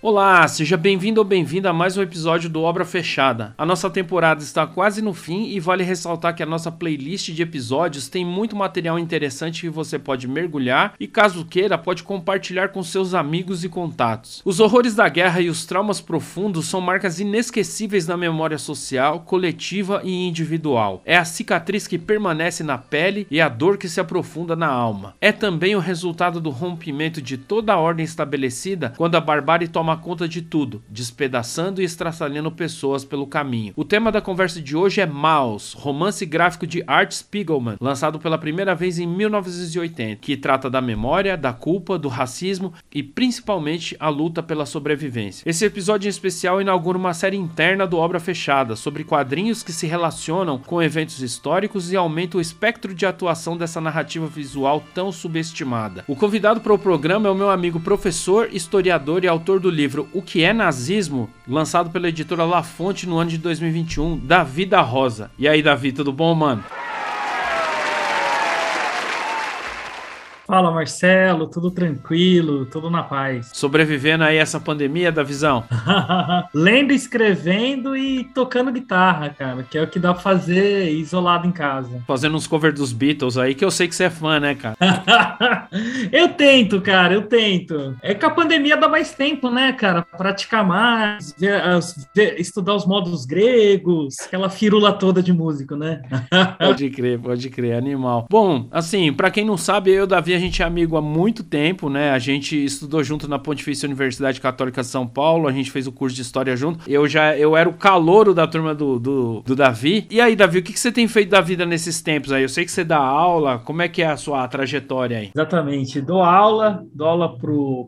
Olá, seja bem-vindo ou bem-vinda a mais um episódio do Obra Fechada. A nossa temporada está quase no fim e vale ressaltar que a nossa playlist de episódios tem muito material interessante que você pode mergulhar e, caso queira, pode compartilhar com seus amigos e contatos. Os horrores da guerra e os traumas profundos são marcas inesquecíveis na memória social, coletiva e individual. É a cicatriz que permanece na pele e a dor que se aprofunda na alma. É também o resultado do rompimento de toda a ordem estabelecida quando a barbárie toma toma conta de tudo, despedaçando e estraçalhando pessoas pelo caminho. O tema da conversa de hoje é Maus, romance gráfico de Art Spiegelman, lançado pela primeira vez em 1980, que trata da memória, da culpa, do racismo e principalmente a luta pela sobrevivência. Esse episódio em especial inaugura uma série interna do Obra Fechada sobre quadrinhos que se relacionam com eventos históricos e aumenta o espectro de atuação dessa narrativa visual tão subestimada. O convidado para o programa é o meu amigo professor, historiador e autor do livro O que é Nazismo, lançado pela editora La Fonte no ano de 2021, Davi da Rosa. E aí, Davi, tudo bom, mano? Fala Marcelo, tudo tranquilo, tudo na paz. Sobrevivendo aí essa pandemia da visão? Lendo, escrevendo e tocando guitarra, cara, que é o que dá pra fazer isolado em casa. Fazendo uns covers dos Beatles aí, que eu sei que você é fã, né, cara? eu tento, cara, eu tento. É que a pandemia dá mais tempo, né, cara? Praticar mais, ver, ver, estudar os modos gregos, aquela firula toda de músico, né? pode crer, pode crer, animal. Bom, assim, para quem não sabe, eu, Davi, a gente é amigo há muito tempo, né? A gente estudou junto na Pontifícia Universidade Católica de São Paulo, a gente fez o curso de História junto. Eu já eu era o calouro da turma do, do, do Davi. E aí, Davi, o que, que você tem feito da vida nesses tempos aí? Eu sei que você dá aula, como é que é a sua trajetória aí? Exatamente, dou aula, dou aula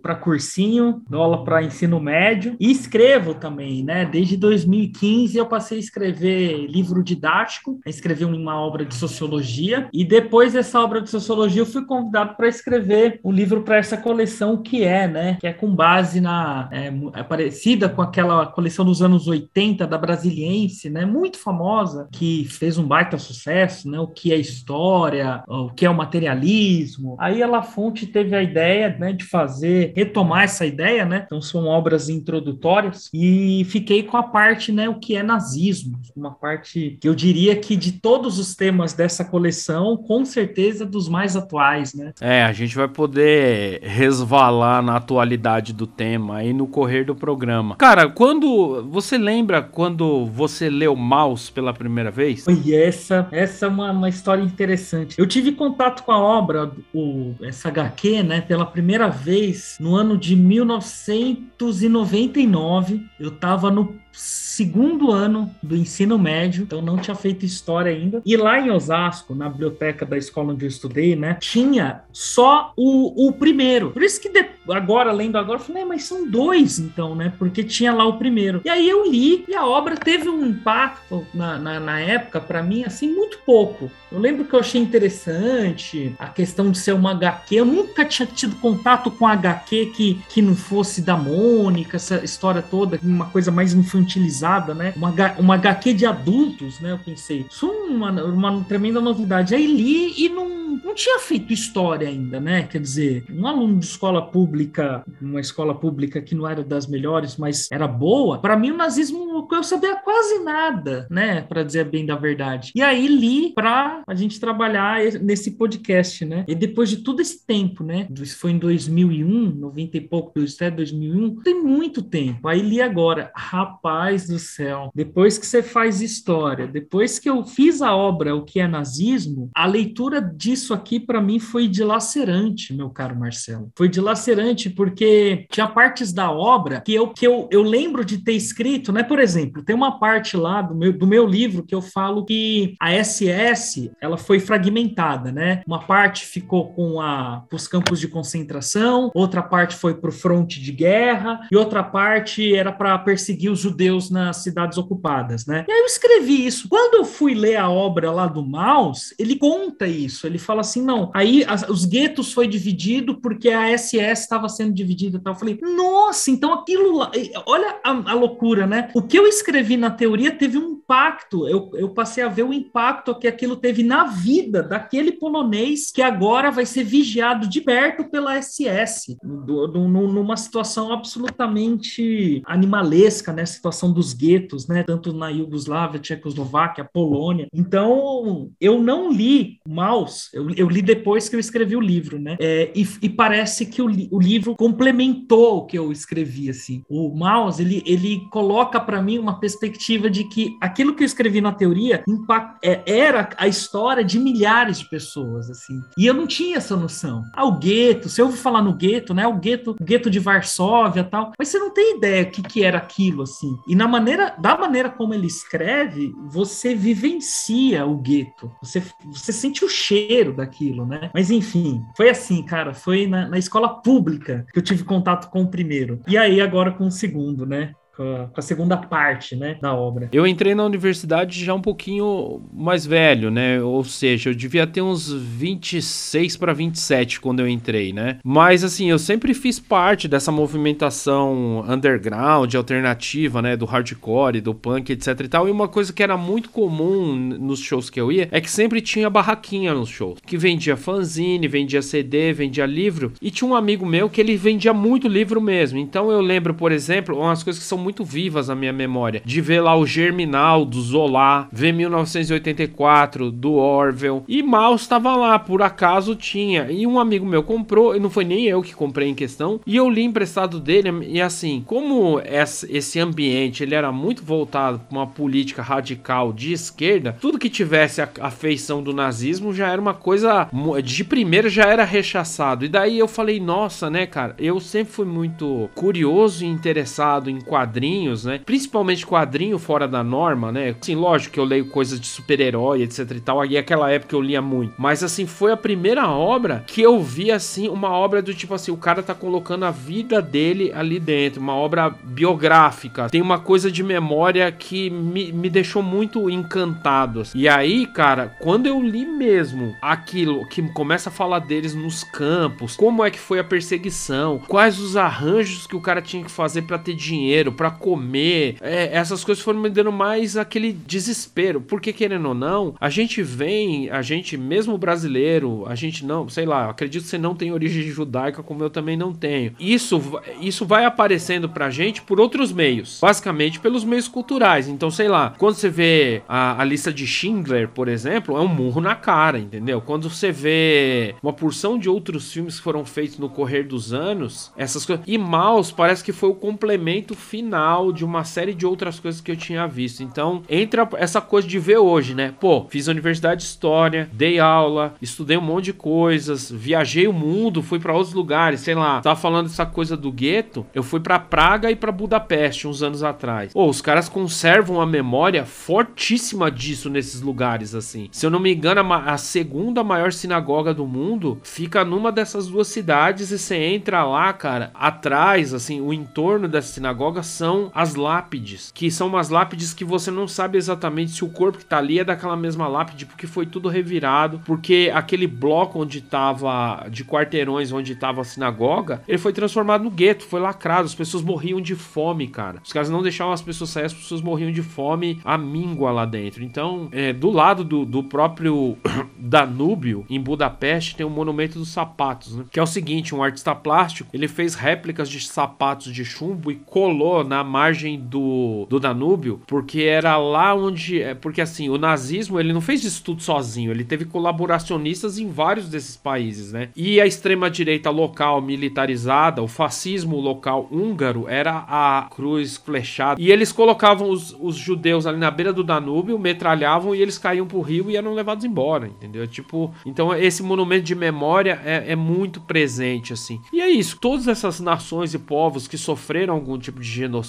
para cursinho, dou aula para ensino médio e escrevo também, né? Desde 2015 eu passei a escrever livro didático, a escrever uma obra de sociologia e depois dessa obra de sociologia eu fui convidado para escrever um livro para essa coleção que é, né? Que é com base na é, é, parecida com aquela coleção dos anos 80 da Brasiliense, né? Muito famosa, que fez um baita sucesso, né? O que é história, o que é o materialismo. Aí a La Fonte teve a ideia, né, de fazer retomar essa ideia, né? Então são obras introdutórias e fiquei com a parte, né, o que é nazismo, uma parte que eu diria que de todos os temas dessa coleção, com certeza dos mais atuais, né? É, é, a gente vai poder resvalar na atualidade do tema aí no correr do programa. Cara, quando você lembra quando você leu Maus pela primeira vez? E essa, essa é uma, uma história interessante. Eu tive contato com a obra, o, essa HQ, né, pela primeira vez no ano de 1999. Eu tava no segundo ano do ensino médio, então não tinha feito história ainda. E lá em Osasco, na biblioteca da escola onde eu estudei, né, tinha só o, o primeiro. Por isso que de, agora, lendo agora, eu falei, mas são dois então, né? Porque tinha lá o primeiro. E aí eu li e a obra teve um impacto na, na, na época, para mim, assim, muito pouco. Eu lembro que eu achei interessante a questão de ser uma HQ. Eu nunca tinha tido contato com HQ que, que não fosse da Mônica, essa história toda, uma coisa mais infantilizada, né? Uma, uma HQ de adultos, né? Eu pensei, isso é uma, uma tremenda novidade. Aí li e não, não tinha feito história ainda, né? Quer dizer, um aluno de escola pública, uma escola pública que não era das melhores, mas era boa, para mim o nazismo eu sabia quase nada, né? Para dizer bem da verdade. E aí li para a gente trabalhar nesse podcast, né? E depois de todo esse tempo, né? Isso foi em 2001, 90 e pouco, até 2001, tem muito tempo. Aí li agora, rapaz do céu, depois que você faz história, depois que eu fiz a obra O que é nazismo, a leitura disso isso aqui para mim foi dilacerante, meu caro Marcelo. Foi dilacerante porque tinha partes da obra que eu, que eu, eu lembro de ter escrito, né? Por exemplo, tem uma parte lá do meu, do meu livro que eu falo que a SS ela foi fragmentada, né? Uma parte ficou com a, os campos de concentração, outra parte foi para o fronte de guerra e outra parte era para perseguir os judeus nas cidades ocupadas, né? E aí eu escrevi isso. Quando eu fui ler a obra lá do Maus, ele conta isso. Ele fala assim, não. Aí as, os guetos foi dividido porque a SS estava sendo dividida e tal. Eu falei, nossa, então aquilo lá, olha a, a, loucura, né? O que eu escrevi na teoria teve um impacto. Eu, eu passei a ver o impacto que aquilo teve na vida daquele polonês que agora vai ser vigiado de perto pela SS, do, do, numa situação absolutamente animalesca, né? Situação dos guetos, né? Tanto na Iugoslávia, Tchecoslováquia, Polônia. Então, eu não li Maus, eu, eu li depois que eu escrevi o livro, né? É, e, e, parece que o, o, livro complementou o que eu escrevi, assim. O Maus, ele, ele coloca para mim uma perspectiva de que aquilo que eu escrevi na teoria impact, é, era a história de milhares de pessoas, assim. E eu não tinha essa noção. Ah, o gueto, eu ouvir falar no gueto, né? O gueto, o gueto de Varsóvia tal, mas você não tem ideia o que, que era aquilo, assim. E na maneira, da maneira como ele escreve, você vivencia o gueto. Você, você sente o cheiro daquilo, né? Mas enfim, foi assim, cara. Foi na, na escola pública que eu tive contato com o primeiro. E aí agora com o segundo, né? Com a, segunda parte, né, da obra. Eu entrei na universidade já um pouquinho mais velho, né? Ou seja, eu devia ter uns 26 para 27 quando eu entrei, né? Mas assim, eu sempre fiz parte dessa movimentação underground, alternativa, né, do hardcore, do punk, etc e tal. E uma coisa que era muito comum nos shows que eu ia é que sempre tinha barraquinha nos shows, que vendia fanzine, vendia CD, vendia livro, e tinha um amigo meu que ele vendia muito livro mesmo. Então eu lembro, por exemplo, umas coisas que são muito muito vivas na minha memória. De ver lá o Germinal do Zola, ver 1984 do Orwell. E mal estava lá, por acaso tinha. E um amigo meu comprou, e não foi nem eu que comprei em questão. E eu li emprestado dele. E assim, como esse ambiente ele era muito voltado para uma política radical de esquerda, tudo que tivesse a, feição do nazismo já era uma coisa de primeira já era rechaçado. E daí eu falei, nossa, né, cara? Eu sempre fui muito curioso e interessado em quadrinhos quadrinhos, né? Principalmente quadrinho fora da norma, né? Assim, lógico que eu leio coisas de super-herói, etc e tal. Aí aquela época eu lia muito. Mas assim, foi a primeira obra que eu vi assim, uma obra do tipo assim, o cara tá colocando a vida dele ali dentro, uma obra biográfica. Tem uma coisa de memória que me, me deixou muito encantado. Assim. E aí, cara, quando eu li mesmo aquilo que começa a falar deles nos campos, como é que foi a perseguição, quais os arranjos que o cara tinha que fazer para ter dinheiro, para comer. É, essas coisas foram me dando mais aquele desespero. Porque, querendo ou não, a gente vem, a gente, mesmo brasileiro, a gente não, sei lá, acredito que você não tem origem judaica, como eu também não tenho. Isso, isso vai aparecendo pra gente por outros meios. Basicamente pelos meios culturais. Então, sei lá, quando você vê a, a lista de Schindler, por exemplo, é um murro na cara, entendeu? Quando você vê uma porção de outros filmes que foram feitos no correr dos anos, essas coisas. E Maus parece que foi o complemento final final de uma série de outras coisas que eu tinha visto. Então, entra essa coisa de ver hoje, né? Pô, fiz a universidade de história, dei aula, estudei um monte de coisas, viajei o mundo, fui para outros lugares, sei lá. Tava falando dessa coisa do gueto, eu fui para Praga e para Budapeste uns anos atrás. Pô, os caras conservam a memória fortíssima disso nesses lugares assim. Se eu não me engano, a segunda maior sinagoga do mundo fica numa dessas duas cidades e você entra lá, cara, atrás, assim, o entorno dessa sinagoga são as lápides, que são umas lápides que você não sabe exatamente se o corpo que tá ali é daquela mesma lápide, porque foi tudo revirado, porque aquele bloco onde tava, de quarteirões onde tava a sinagoga, ele foi transformado no gueto, foi lacrado, as pessoas morriam de fome, cara. Os caras não deixavam as pessoas sair, as pessoas morriam de fome, a míngua lá dentro. Então, é, do lado do, do próprio Danúbio, em Budapeste, tem o Monumento dos Sapatos, né? Que é o seguinte, um artista plástico, ele fez réplicas de sapatos de chumbo e colou na margem do, do Danúbio, porque era lá onde. É, porque assim, o nazismo ele não fez isso tudo sozinho, ele teve colaboracionistas em vários desses países, né? E a extrema-direita local militarizada, o fascismo local húngaro, era a cruz flechada. E eles colocavam os, os judeus ali na beira do Danúbio, metralhavam e eles caíam pro rio e eram levados embora, entendeu? Tipo, então esse monumento de memória é, é muito presente, assim. E é isso, todas essas nações e povos que sofreram algum tipo de genocídio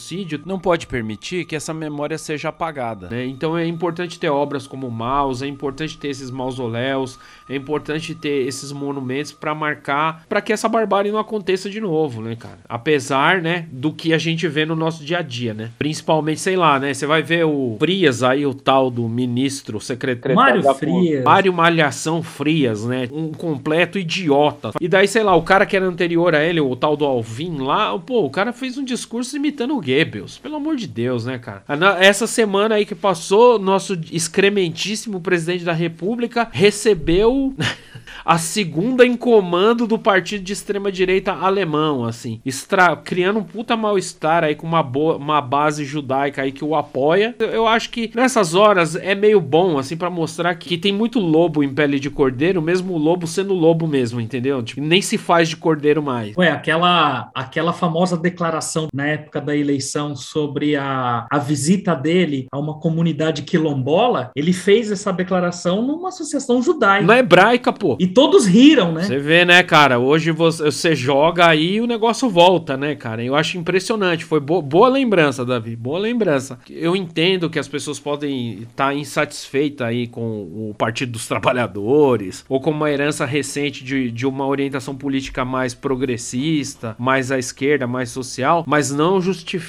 não pode permitir que essa memória seja apagada, né? Então é importante ter obras como Maus, é importante ter esses mausoléus, é importante ter esses monumentos para marcar, para que essa barbárie não aconteça de novo, né, cara? Apesar, né, do que a gente vê no nosso dia a dia, né? Principalmente, sei lá, né? Você vai ver o Frias aí, o tal do ministro, secretário Mário Frias. Mário Malhação Frias, né? Um completo idiota. E daí, sei lá, o cara que era anterior a ele, o tal do Alvin lá, pô, o cara fez um discurso imitando o Goebbels. Pelo amor de Deus, né, cara? Essa semana aí que passou, nosso excrementíssimo presidente da República recebeu a segunda em comando do partido de extrema direita alemão, assim, extra... criando um puta mal-estar aí com uma, boa, uma base judaica aí que o apoia. Eu acho que nessas horas é meio bom, assim, para mostrar que tem muito lobo em pele de cordeiro, mesmo o lobo sendo lobo mesmo, entendeu? Tipo, nem se faz de cordeiro mais. Ué, aquela, aquela famosa declaração na época da eleição sobre a, a visita dele a uma comunidade quilombola, ele fez essa declaração numa associação judaica. Na hebraica, pô. E todos riram, né? Você vê, né, cara? Hoje você, você joga aí e o negócio volta, né, cara? Eu acho impressionante. Foi bo boa lembrança, Davi. Boa lembrança. Eu entendo que as pessoas podem estar tá insatisfeitas aí com o Partido dos Trabalhadores ou com uma herança recente de, de uma orientação política mais progressista, mais à esquerda, mais social, mas não justifica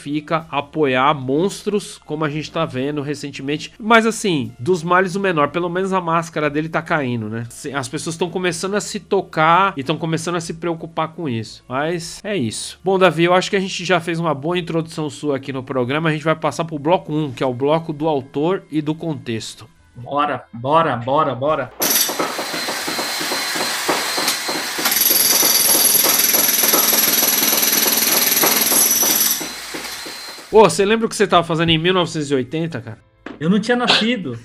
apoiar monstros como a gente tá vendo recentemente. Mas assim, dos males o menor. Pelo menos a máscara dele tá caindo, né? As pessoas estão começando a se tocar e estão começando a se preocupar com isso. Mas é isso. Bom, Davi, eu acho que a gente já fez uma boa introdução sua aqui no programa. A gente vai passar pro bloco 1, que é o bloco do autor e do contexto. Bora, bora, bora, bora. Ô, você lembra o que você tava fazendo em 1980, cara? Eu não tinha nascido.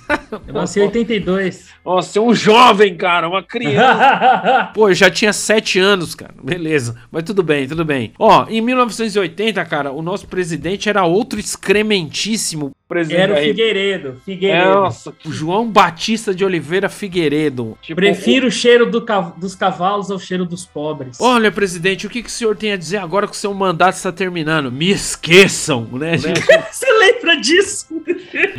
Eu nasci em 82. Nossa, você é um jovem, cara, uma criança. Pô, eu já tinha 7 anos, cara. Beleza. Mas tudo bem, tudo bem. Ó, em 1980, cara, o nosso presidente era outro excrementíssimo presidente. Era o Figueiredo. Figueiredo. Nossa, o João Batista de Oliveira Figueiredo. Tipo, Prefiro o cheiro do dos cavalos ao cheiro dos pobres. Olha, presidente, o que, que o senhor tem a dizer agora que o seu mandato está terminando? Me esqueçam, né, gente? Você lembra disso?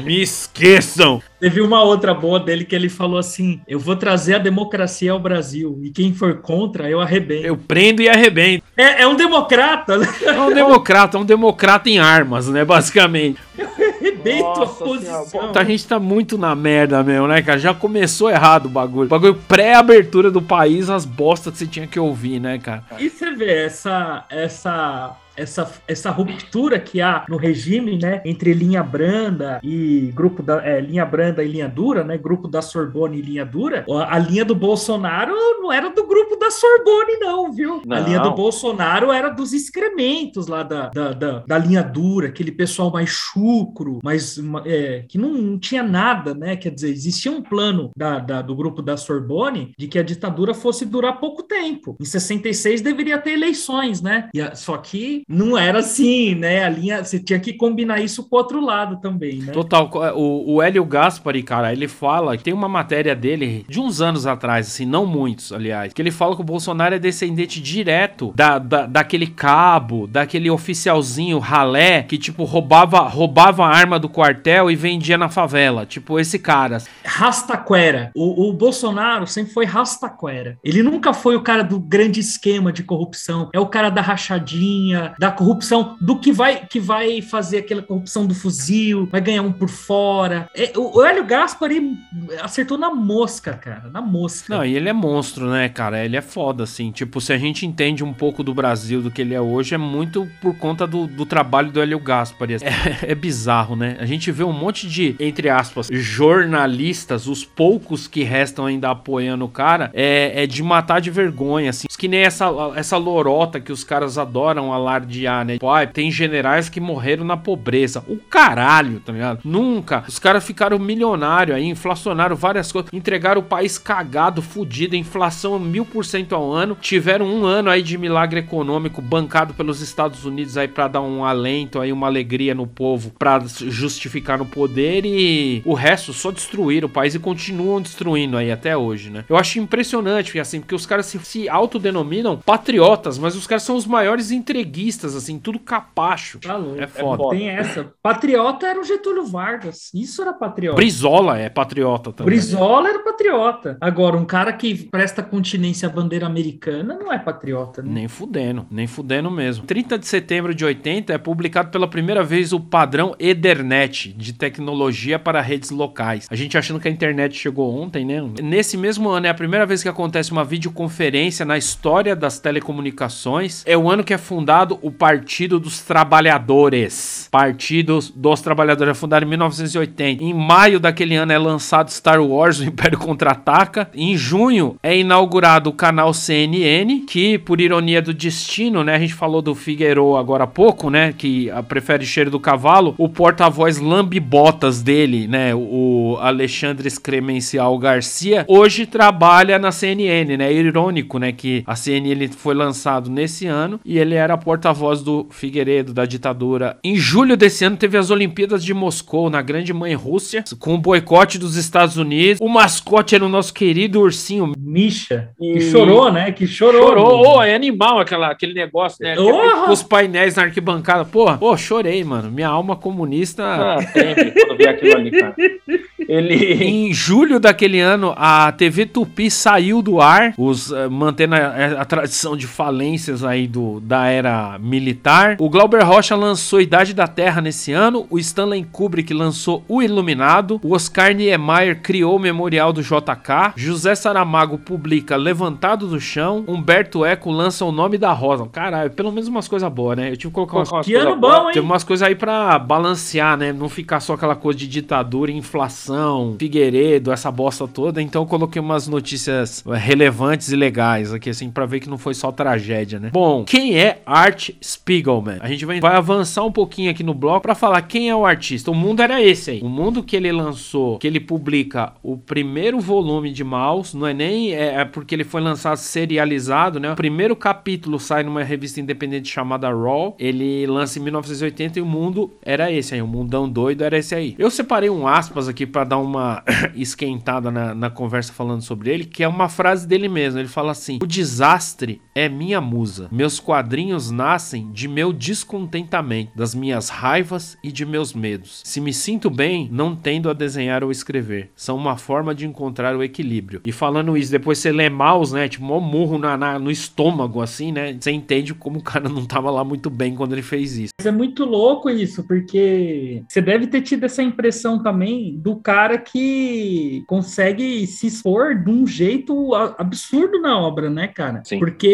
Me esqueçam. Teve uma outra boa dele que ele falou assim: Eu vou trazer a democracia ao Brasil e quem for contra, eu arrebento. Eu prendo e arrebento. É, é um democrata, né? É um democrata, é um democrata em armas, né? Basicamente. Eu arrebento a posição. a gente tá muito na merda mesmo, né, cara? Já começou errado o bagulho. O bagulho pré-abertura do país, as bostas que você tinha que ouvir, né, cara? E você vê essa. essa essa, essa ruptura que há no regime, né, entre linha branda e grupo da é, linha branda e linha dura, né, grupo da Sorbonne e linha dura, a linha do Bolsonaro não era do grupo da Sorbonne, não, viu? Não. A linha do Bolsonaro era dos excrementos lá da, da, da, da linha dura, aquele pessoal mais chucro, mais é, que não, não, tinha nada, né? Quer dizer, existia um plano da, da, do grupo da Sorbonne de que a ditadura fosse durar pouco tempo. Em 66 deveria ter eleições, né? E a, só que não era assim, né? A linha, você tinha que combinar isso com o outro lado também, né? Total. O, o Hélio Gaspari, cara, ele fala, tem uma matéria dele de uns anos atrás, assim, não muitos, aliás, que ele fala que o Bolsonaro é descendente direto da, da daquele cabo, daquele oficialzinho ralé que, tipo, roubava, roubava a arma do quartel e vendia na favela. Tipo, esse cara. Rastaquera. O, o Bolsonaro sempre foi rastaquera. Ele nunca foi o cara do grande esquema de corrupção. É o cara da rachadinha, da corrupção, do que vai que vai fazer aquela corrupção do fuzil, vai ganhar um por fora. É, o, Hélio Gaspari acertou na mosca, cara, na mosca. Não, e ele é monstro, né, cara? Ele é foda, assim. Tipo, se a gente entende um pouco do Brasil, do que ele é hoje, é muito por conta do, do trabalho do Hélio Gaspari. É, é bizarro, né? A gente vê um monte de, entre aspas, jornalistas, os poucos que restam ainda apoiando o cara, é, é de matar de vergonha, assim. Que nem essa, essa lorota que os caras adoram alardear alardear, né? Pô, tem generais que morreram na pobreza. O caralho, tá ligado? Nunca. Os caras ficaram milionários aí, inflacionaram várias coisas, entregaram o país cagado, fudido, inflação mil por cento ao ano. Tiveram um ano aí de milagre econômico bancado pelos Estados Unidos aí para dar um alento aí, uma alegria no povo, para justificar no poder e o resto só destruíram o país e continuam destruindo aí até hoje, né? Eu acho impressionante, assim, porque os caras se, se autodenominam patriotas, mas os caras são os maiores entreguistas, assim, tudo capacho. Tá louco. É foda. É Tem essa. Patriota era o Getúlio Vargas. Isso era patriota. Brizola é patriota também. Brizola era patriota. Agora, um cara que presta continência à bandeira americana não é patriota, né? Nem fudendo, nem fudendo mesmo. 30 de setembro de 80 é publicado pela primeira vez o padrão Ethernet de tecnologia para redes locais. A gente achando que a internet chegou ontem, né? Nesse mesmo ano é a primeira vez que acontece uma videoconferência na história das telecomunicações. É o ano que é fundado o Partido dos Trabalhadores. Partido dos Trabalhadores é fundado em 1980. Em maio daquele ano é lançado Star Wars, o Império Contra-Ataca. Em junho é inaugurado o canal CNN, que por ironia do destino, né, a gente falou do Figueiredo agora há pouco, né, que prefere cheiro do cavalo, o porta-voz lambibotas dele, né, o Alexandre Cremencial Garcia, hoje trabalha na CNN, né, irônico, né, que a CNN foi lançado nesse ano e ele era porta-voz do Figueiredo, da ditadura. Em julho desse ano teve as Olimpíadas de Moscou, na grande mãe Rússia, com o boicote dos Estados Unidos. O mascote era o nosso querido ursinho Misha, e... que chorou, né, que chorou. Chorou, oh, é animal aquela, aquele negócio, né, oh! os painéis na arquibancada. Porra, pô, chorei, mano, minha alma comunista... Ah, sempre, quando vi aquilo ali, cara. Ele... Em julho daquele ano, a TV Tupi saiu do ar, os, uh, mantendo a, a, tradição de falências aí do, da era militar. O Glauber Rocha lançou Idade da Terra nesse ano, o Stanley Kubrick lançou O Iluminado, o Oscar Niemeyer criou o Memorial do JK, José Saramago publica Levantado do Chão, Humberto Eco lança O Nome da Rosa. Caralho, pelo menos umas coisas boas, né? Eu tive que colocar umas, que ano bom, hein? Teve umas coisas aí pra balancear, né? Não ficar só aquela coisa de ditadura, inflação Figueiredo, essa bosta toda. Então eu coloquei umas notícias eh, relevantes e legais aqui, assim, para ver que não foi só tragédia, né? Bom, quem é Art Spiegelman? A gente vai, vai avançar um pouquinho aqui no bloco para falar quem é o artista. O mundo era esse aí. O mundo que ele lançou, que ele publica o primeiro volume de Maus, não é nem é, é porque ele foi lançado serializado, né? O primeiro capítulo sai numa revista independente chamada Raw. Ele lança em 1980 e o mundo era esse aí. O mundão doido era esse aí. Eu separei um aspas aqui para dar uma esquentada na, na conversa falando sobre ele, que é uma frase dele mesmo. Ele fala assim: O desastre é minha musa. Meus quadrinhos nascem de meu descontentamento, das minhas raivas e de meus medos. Se me sinto bem, não tendo a desenhar ou escrever. São uma forma de encontrar o equilíbrio. E falando isso, depois você lê Maus, né? Tipo, um murro na, na, no estômago, assim, né? Você entende como o cara não tava lá muito bem quando ele fez isso. Mas é muito louco isso, porque você deve ter tido essa impressão também do cara cara que consegue se expor de um jeito absurdo na obra, né, cara? Sim. Porque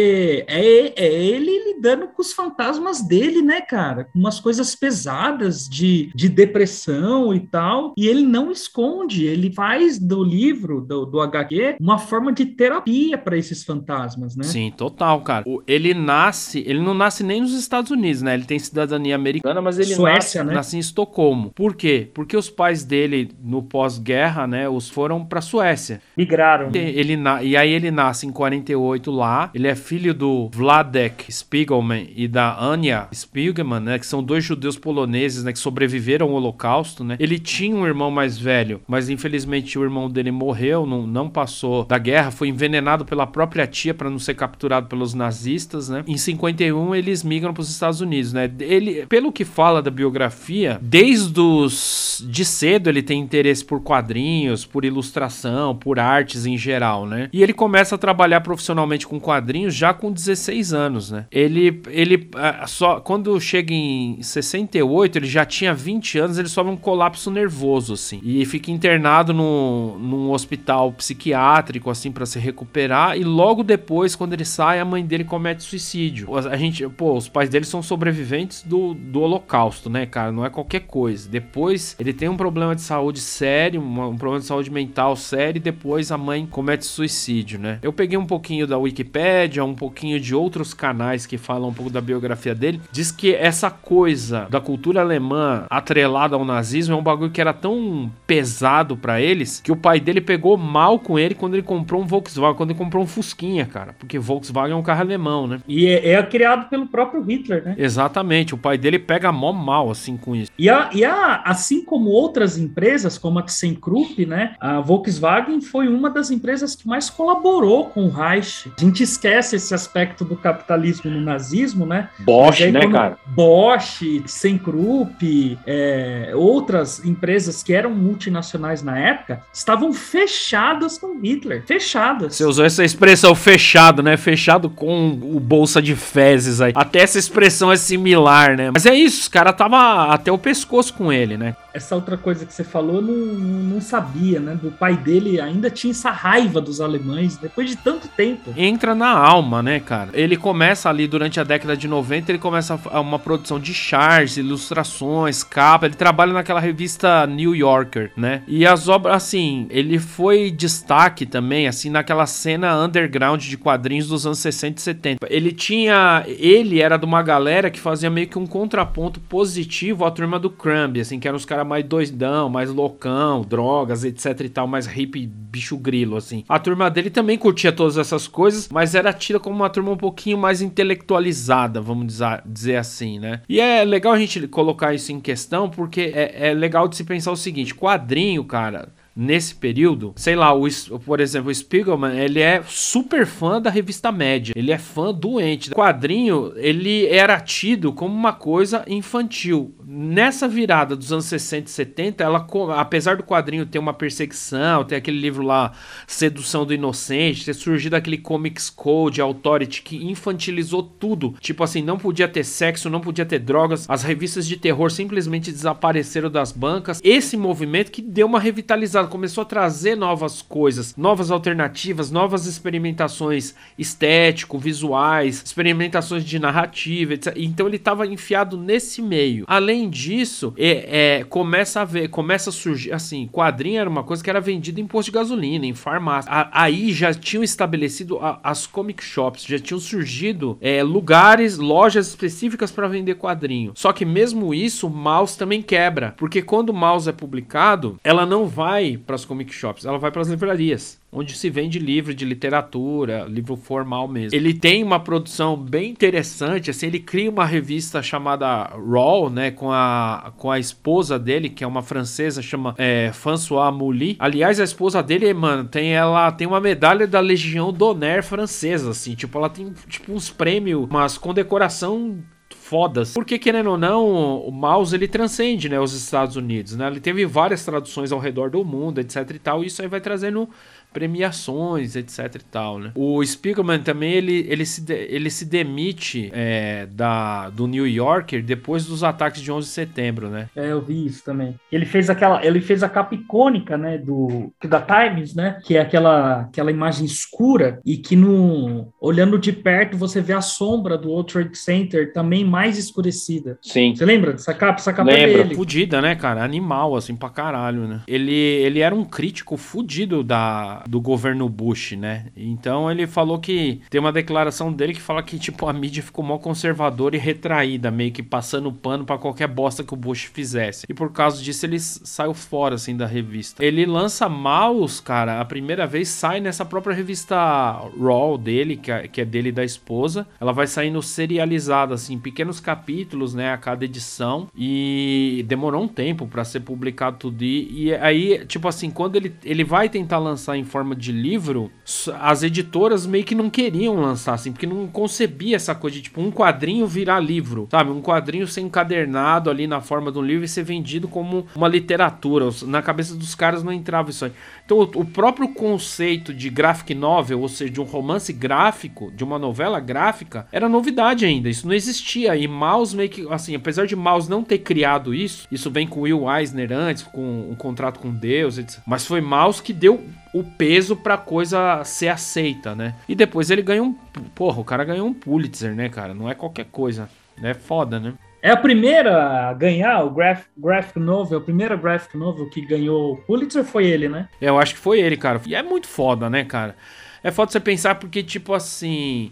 é, é ele lidando com os fantasmas dele, né, cara? Umas coisas pesadas de, de depressão e tal. E ele não esconde, ele faz do livro, do, do HQ, uma forma de terapia para esses fantasmas, né? Sim, total, cara. Ele nasce, ele não nasce nem nos Estados Unidos, né? Ele tem cidadania americana, mas ele Suécia, nasce, né? nasce em Estocolmo. Por quê? Porque os pais dele, no pós-guerra, né, os foram para Suécia. Migraram. Ele, e aí ele nasce em 48 lá. Ele é filho do Vladek Spiegelman e da Anya Spiegelman, né, que são dois judeus poloneses, né, que sobreviveram ao Holocausto, né. Ele tinha um irmão mais velho, mas infelizmente o irmão dele morreu, não, não passou da guerra, foi envenenado pela própria tia para não ser capturado pelos nazistas, né. Em 51 eles migram para os Estados Unidos, né. Ele, pelo que fala da biografia, desde os de cedo ele tem interesse por quadrinhos, por ilustração, por artes em geral, né? E ele começa a trabalhar profissionalmente com quadrinhos já com 16 anos, né? Ele, ele ah, só quando chega em 68, ele já tinha 20 anos, ele sofre um colapso nervoso, assim, e fica internado no, num hospital psiquiátrico, assim, para se recuperar. E logo depois, quando ele sai, a mãe dele comete suicídio. A gente, pô, os pais dele são sobreviventes do, do Holocausto, né, cara? Não é qualquer coisa. Depois, ele tem um problema de saúde sério um, um problema de saúde mental sério, e depois a mãe comete suicídio, né? Eu peguei um pouquinho da Wikipédia, um, um pouquinho de outros canais que falam um pouco da biografia dele, diz que essa coisa da cultura alemã atrelada ao nazismo é um bagulho que era tão pesado para eles que o pai dele pegou mal com ele quando ele comprou um Volkswagen, quando ele comprou um Fusquinha, cara, porque Volkswagen é um carro alemão, né? E é, é criado pelo próprio Hitler, né? Exatamente, o pai dele pega mó mal assim com isso. E, a, e a, assim como outras empresas, como a ThyssenKrupp, né? A Volkswagen foi uma das empresas que mais colaborou com o Reich. A gente esquece esse aspecto do capitalismo no nazismo, né? Bosch, aí, né, cara? Bosch, ThyssenKrupp, é, outras empresas que eram multinacionais na época, estavam fechadas com Hitler. Fechadas. Você usou essa expressão fechado, né? Fechado com o bolsa de fezes aí. Até essa expressão é similar, né? Mas é isso, os caras tava até o pescoço com ele, né? Essa outra coisa que você falou, não, não sabia, né? Do pai dele ainda tinha essa raiva dos alemães depois de tanto tempo. Entra na alma, né, cara? Ele começa ali durante a década de 90, ele começa uma produção de charts, ilustrações, capa. Ele trabalha naquela revista New Yorker, né? E as obras, assim, ele foi destaque também, assim, naquela cena underground de quadrinhos dos anos 60 e 70. Ele tinha. Ele era de uma galera que fazia meio que um contraponto positivo à turma do Crumb, assim, que eram os caras mais doidão, mais loucão, drogas, etc e tal, mais hippie, bicho grilo, assim. A turma dele também curtia todas essas coisas, mas era tida como uma turma um pouquinho mais intelectualizada, vamos dizer assim, né? E é legal a gente colocar isso em questão, porque é, é legal de se pensar o seguinte: quadrinho, cara nesse período, sei lá, o, por exemplo, o Spiegelman, ele é super fã da revista Média, ele é fã doente. O quadrinho, ele era tido como uma coisa infantil. Nessa virada dos anos 60 e 70, ela, apesar do quadrinho ter uma perseguição, ter aquele livro lá, Sedução do Inocente, ter surgido aquele Comics Code, Authority, que infantilizou tudo. Tipo assim, não podia ter sexo, não podia ter drogas, as revistas de terror simplesmente desapareceram das bancas. Esse movimento que deu uma revitalização começou a trazer novas coisas, novas alternativas, novas experimentações estético, visuais, experimentações de narrativa, etc. Então ele estava enfiado nesse meio. Além disso, é, é, começa a ver, começa a surgir, assim, quadrinho era uma coisa que era vendida em posto de gasolina, em farmácia. A, aí já tinham estabelecido a, as comic shops, já tinham surgido é, lugares, lojas específicas para vender quadrinho. Só que mesmo isso, o mouse também quebra, porque quando o mouse é publicado, ela não vai para as comic shops, ela vai para as livrarias onde se vende livro de literatura, livro formal mesmo. Ele tem uma produção bem interessante, assim, ele cria uma revista chamada Raw, né, com a, com a esposa dele, que é uma francesa, chama é, François Mouly. Aliás, a esposa dele, mano, tem ela tem uma medalha da Legião d'Honneur francesa, assim, tipo, ela tem tipo uns prêmios, umas condecoração fodas. Porque, querendo ou não, o mouse ele transcende né, os Estados Unidos. Né? Ele teve várias traduções ao redor do mundo, etc e tal. E isso aí vai trazendo premiações, etc e tal, né? O Spiegelman também, ele, ele, se, de, ele se demite é, da, do New Yorker depois dos ataques de 11 de setembro, né? É, eu vi isso também. Ele fez aquela, ele fez a capa icônica, né, do, da Times, né, que é aquela, aquela imagem escura e que no, olhando de perto você vê a sombra do World Trade Center também mais escurecida. Sim. Você lembra dessa capa? Essa capa Lembra, dele. fudida, né, cara? Animal, assim, pra caralho, né? Ele, ele era um crítico fudido da do governo Bush, né? Então ele falou que tem uma declaração dele que fala que tipo a mídia ficou mó conservadora e retraída, meio que passando pano para qualquer bosta que o Bush fizesse. E por causa disso ele saiu fora assim da revista. Ele lança Mouse, cara, a primeira vez sai nessa própria revista Raw dele, que é, que é dele e da esposa. Ela vai saindo serializada assim, pequenos capítulos, né, a cada edição e demorou um tempo para ser publicado tudo e, e aí, tipo assim, quando ele ele vai tentar lançar em forma de livro, as editoras meio que não queriam lançar, assim, porque não concebia essa coisa de, tipo, um quadrinho virar livro, sabe? Um quadrinho ser encadernado ali na forma de um livro e ser vendido como uma literatura. Na cabeça dos caras não entrava isso aí. Então, o próprio conceito de graphic novel, ou seja, de um romance gráfico, de uma novela gráfica, era novidade ainda. Isso não existia. E Maus meio que, assim, apesar de Maus não ter criado isso, isso vem com Will Eisner antes, com um contrato com Deus, etc. Mas foi Maus que deu o peso pra coisa ser aceita, né? E depois ele ganhou um. Porra, o cara ganhou um Pulitzer, né, cara? Não é qualquer coisa. É foda, né? É a primeira a ganhar o graph, graphic novel, a primeira graphic novel que ganhou o Pulitzer foi ele, né? É, eu acho que foi ele, cara. E é muito foda, né, cara? É foda você pensar porque, tipo assim.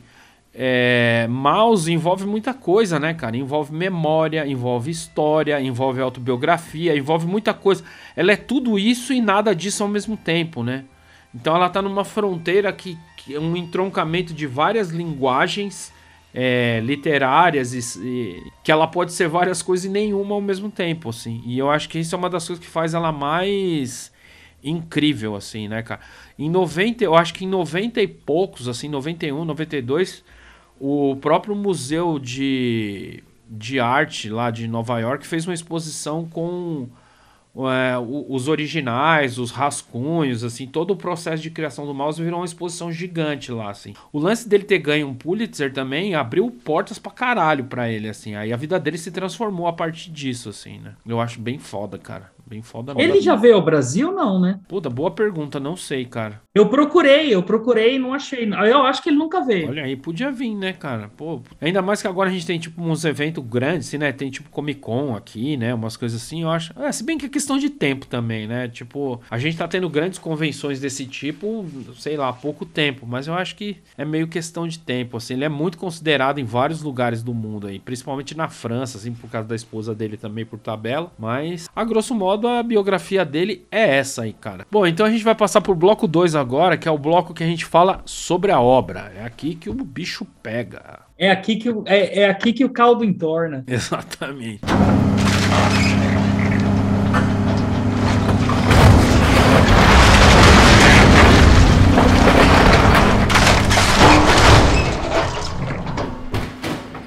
É, Maus envolve muita coisa, né, cara? Envolve memória, envolve história, envolve autobiografia, envolve muita coisa. Ela é tudo isso e nada disso ao mesmo tempo, né? Então ela tá numa fronteira que, que é um entroncamento de várias linguagens é, literárias e, e, que ela pode ser várias coisas e nenhuma ao mesmo tempo, assim. E eu acho que isso é uma das coisas que faz ela mais incrível, assim, né, cara? Em 90, eu acho que em 90 e poucos, assim, 91, 92 o próprio Museu de, de Arte lá de Nova York fez uma exposição com é, os originais, os rascunhos, assim, todo o processo de criação do mouse virou uma exposição gigante lá, assim. O lance dele ter ganho um Pulitzer também abriu portas pra caralho pra ele, assim. Aí a vida dele se transformou a partir disso, assim, né? Eu acho bem foda, cara. Bem foda mesmo. Ele já veio ao Brasil, não, né? Puta, boa pergunta, não sei, cara. Eu procurei, eu procurei e não achei. Eu acho que ele nunca veio. Olha aí, podia vir, né, cara? Pô, ainda mais que agora a gente tem, tipo, uns eventos grandes, assim, né? Tem, tipo, Comic Con aqui, né? Umas coisas assim, eu acho. É, se bem que é questão de tempo também, né? Tipo, a gente tá tendo grandes convenções desse tipo, sei lá, há pouco tempo, mas eu acho que é meio questão de tempo, assim. Ele é muito considerado em vários lugares do mundo aí, principalmente na França, assim, por causa da esposa dele também por tabela. Mas, a grosso modo, a biografia dele é essa aí, cara. Bom, então a gente vai passar por bloco 2 agora, que é o bloco que a gente fala sobre a obra. É aqui que o bicho pega. É aqui que, o, é, é aqui que o caldo entorna. Exatamente.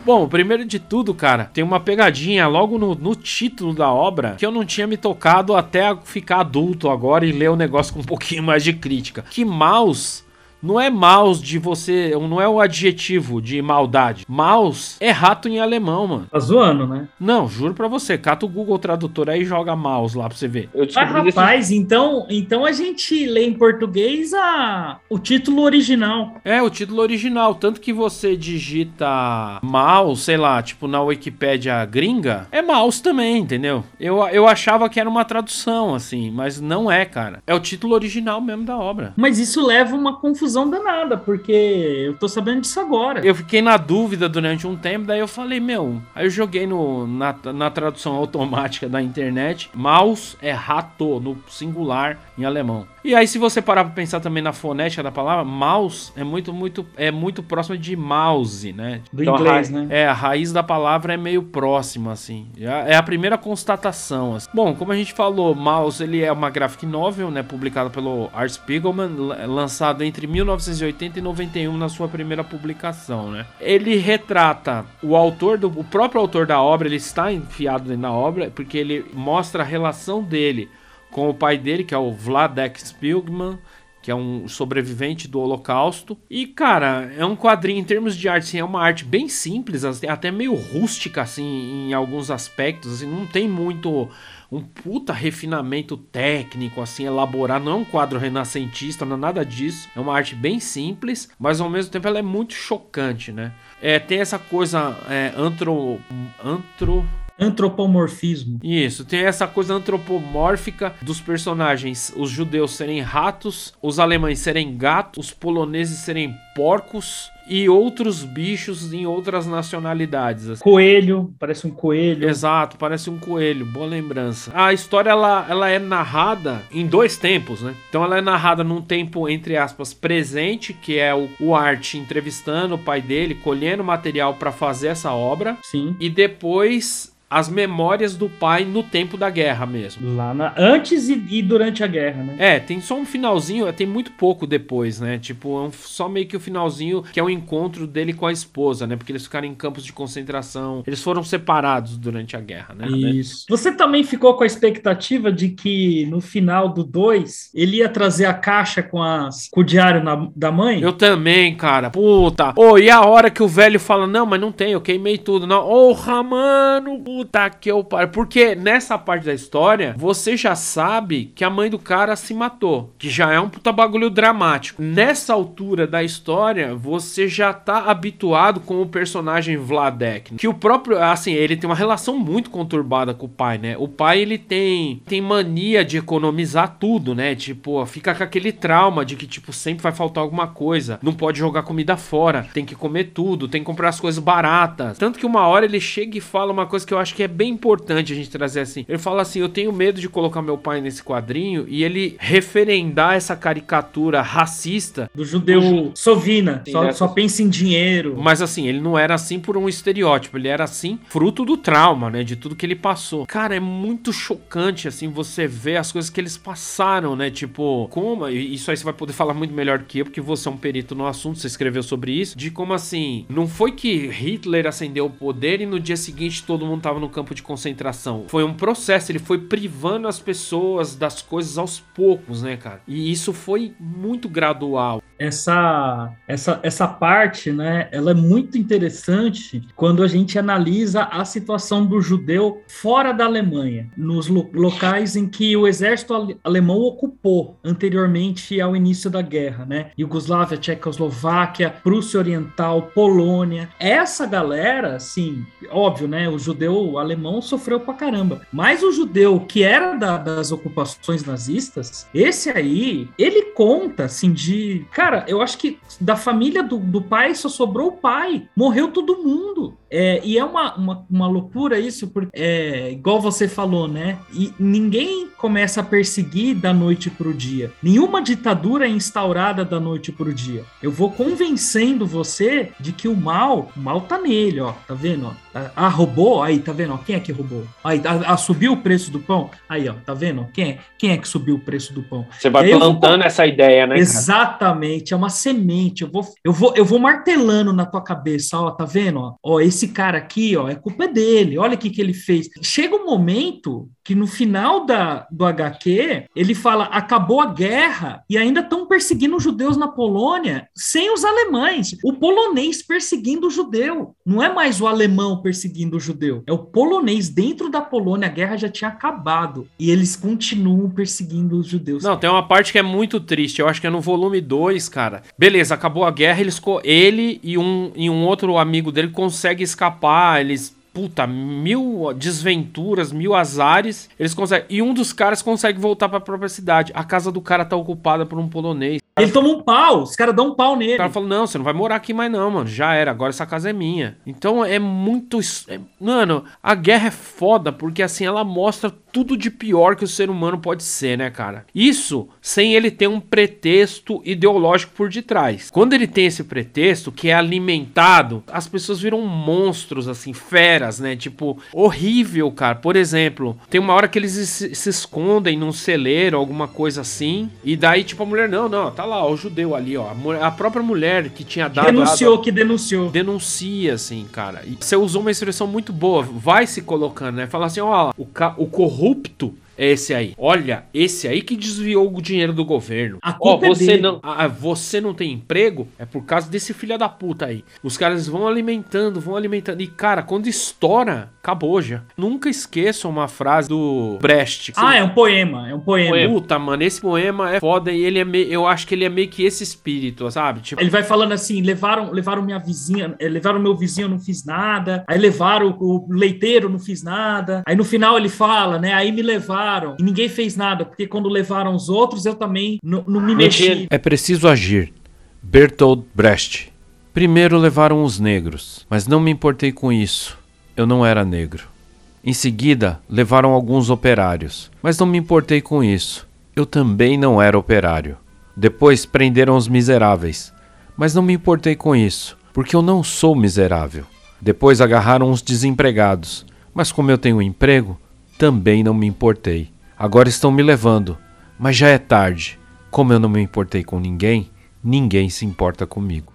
Bom, primeiro de tudo, cara, tem uma pegadinha logo no, no, título da obra que eu não tinha me tocado até ficar adulto agora e ler o negócio com um pouquinho mais de crítica. Que Maus não é maus de você. Não é o adjetivo de maldade. Maus é rato em alemão, mano. Tá zoando, né? Não, juro pra você. Cata o Google Tradutor aí e joga maus lá pra você ver. Mas, rapaz, então, então a gente lê em português a... o título original. É, o título original. Tanto que você digita maus, sei lá, tipo na Wikipédia gringa, é maus também, entendeu? Eu, eu achava que era uma tradução, assim, mas não é, cara. É o título original mesmo da obra. Mas isso leva uma confusão confusão danada, porque eu tô sabendo disso agora. Eu fiquei na dúvida durante um tempo, daí eu falei, meu. Aí eu joguei no, na, na tradução automática da internet. Maus é rato, no singular em alemão. E aí, se você parar pra pensar também na fonética da palavra, mouse é muito, muito, é muito próximo de mouse, né? Do então, inglês, né? É, a raiz da palavra é meio próxima, assim. É a primeira constatação. Assim. Bom, como a gente falou, Mouse ele é uma graphic novel, né? Publicada pelo Art Spiegelman, lançado entre 1980 e 91 na sua primeira publicação, né? Ele retrata o autor, do, o próprio autor da obra, ele está enfiado na obra, porque ele mostra a relação dele com o pai dele, que é o Vladek Spilgman, que é um sobrevivente do Holocausto. E, cara, é um quadrinho em termos de arte, assim, é uma arte bem simples, até meio rústica, assim, em alguns aspectos, assim, não tem muito um puta refinamento técnico, assim, elaborado, não é um quadro renascentista, não é nada disso, é uma arte bem simples, mas ao mesmo tempo ela é muito chocante, né? É, tem essa coisa é, antro... antro antropomorfismo. Isso, tem essa coisa antropomórfica dos personagens, os judeus serem ratos, os alemães serem gatos, os poloneses serem porcos e outros bichos em outras nacionalidades. Assim. Coelho, parece um coelho. Exato, parece um coelho, boa lembrança. A história ela, ela é narrada em dois tempos, né? Então ela é narrada num tempo, entre aspas, presente, que é o, o Art entrevistando o pai dele, colhendo material para fazer essa obra. Sim. E depois as memórias do pai no tempo da guerra mesmo. Lá na... Antes e, e, durante a guerra, né? É, tem só um finalzinho, tem muito pouco depois, né? Tipo, é um, só meio que o finalzinho que é o encontro dele com a esposa, né? Porque eles ficaram em campos de concentração. Eles foram separados durante a guerra, né? Isso. Você também ficou com a expectativa de que no final do 2 ele ia trazer a caixa com, as, com o diário na, da mãe? Eu também, cara. Puta. Ô, oh, e a hora que o velho fala: Não, mas não tem, eu queimei tudo. Não, porra, mano puta que eu paro. Porque nessa parte da história, você já sabe que a mãe do cara se matou. Que já é um puta bagulho dramático. Nessa altura da história, você já tá habituado com o personagem Vladek, que o próprio, assim, ele tem uma relação muito conturbada com o pai, né? O pai ele tem tem mania de economizar tudo, né? Tipo, fica com aquele trauma de que tipo sempre vai faltar alguma coisa, não pode jogar comida fora, tem que comer tudo, tem que comprar as coisas baratas. Tanto que uma hora ele chega e fala uma coisa que eu acho que é bem importante a gente trazer assim. Ele fala assim: "Eu tenho medo de colocar meu pai nesse quadrinho e ele referendar essa caricatura racista do judeu do... sovina, Sim, só, só pensa em dinheiro. Mas assim, ele não era assim por um estereótipo, ele era assim fruto do trauma, né, de tudo que ele passou. Cara, é muito chocante assim você ver as coisas que eles passaram, né? Tipo, como isso aí você vai poder falar muito melhor que eu, porque você é um perito no assunto, você escreveu sobre isso, de como assim, não foi que Hitler acendeu o poder e no dia seguinte todo mundo tava no campo de concentração. Foi um processo, ele foi privando as pessoas das coisas aos poucos, né, cara? E isso foi muito gradual essa, essa, essa parte, né, ela é muito interessante quando a gente analisa a situação do judeu fora da Alemanha, nos lo locais em que o exército alemão ocupou anteriormente ao início da guerra, né? Iugoslávia, Tchecoslováquia, Prússia Oriental, Polônia. Essa galera, assim, óbvio, né, o judeu alemão sofreu pra caramba, mas o judeu que era da, das ocupações nazistas, esse aí, ele conta, assim, de... Cara, eu acho que da família do, do pai só sobrou o pai. Morreu todo mundo. É, e é uma, uma, uma loucura isso, porque é igual você falou, né? E ninguém começa a perseguir da noite para o dia. Nenhuma ditadura é instaurada da noite para o dia. Eu vou convencendo você de que o mal, o mal tá nele, ó. Tá vendo? Ó? Ah, roubou? Aí, tá vendo? Ó, quem é que roubou? Aí, a, a, subiu o preço do pão? Aí, ó, tá vendo? Quem é, quem é que subiu o preço do pão? Você vai plantando vou... essa ideia, né? Exatamente, cara? é uma semente. Eu vou, eu vou, eu vou martelando na tua cabeça, ó, tá vendo? Ó, ó esse cara aqui, ó, é culpa dele. Olha o que, que ele fez. Chega um momento que no final da, do HQ ele fala acabou a guerra e ainda estão perseguindo os judeus na Polônia sem os alemães. O polonês perseguindo o judeu. Não é mais o alemão perseguindo o judeu. É o polonês dentro da Polônia. A guerra já tinha acabado e eles continuam perseguindo os judeus. Não, tem uma parte que é muito triste. Eu acho que é no volume 2, cara. Beleza, acabou a guerra. Eles, ele e um, e um outro amigo dele conseguem escapar. Eles puta, mil desventuras, mil azares, eles conseguem. E um dos caras consegue voltar para a própria cidade. A casa do cara tá ocupada por um polonês. Ele toma um pau, os caras dão um pau nele. O cara falou: Não, você não vai morar aqui mais, não, mano. Já era, agora essa casa é minha. Então é muito. É... Mano, a guerra é foda porque assim ela mostra tudo de pior que o ser humano pode ser, né, cara? Isso sem ele ter um pretexto ideológico por detrás. Quando ele tem esse pretexto que é alimentado, as pessoas viram monstros, assim, feras, né? Tipo, horrível, cara. Por exemplo, tem uma hora que eles se, se escondem num celeiro, alguma coisa assim, e daí, tipo, a mulher, não, não, tá lá, o judeu ali, ó. A, a própria mulher que tinha dado. Denunciou, que denunciou. Denuncia, assim, cara. E você usou uma expressão muito boa, vai se colocando, né? Fala assim, ó, o, o corrupto é esse aí. Olha, esse aí que desviou o dinheiro do governo. Ó, oh, você é não, ah, você não tem emprego é por causa desse filho da puta aí. Os caras vão alimentando, vão alimentando e cara, quando estoura, acabou já. Nunca esqueçam uma frase do Brecht. Ah, é um poema, é um poema. Puta, mano, esse poema é foda e ele é meio, eu acho que ele é meio que esse espírito, sabe? Tipo, ele vai falando assim, levaram, levaram minha vizinha, eh, levaram meu vizinho, eu não fiz nada. Aí levaram o, o leiteiro, não fiz nada. Aí no final ele fala, né? Aí me levaram levaram e ninguém fez nada, porque quando levaram os outros eu também não me mexi. É preciso agir. Bertolt Brecht. Primeiro levaram os negros, mas não me importei com isso. Eu não era negro. Em seguida, levaram alguns operários, mas não me importei com isso. Eu também não era operário. Depois prenderam os miseráveis, mas não me importei com isso, porque eu não sou miserável. Depois agarraram os desempregados, mas como eu tenho um emprego, também não me importei. Agora estão me levando, mas já é tarde. Como eu não me importei com ninguém, ninguém se importa comigo.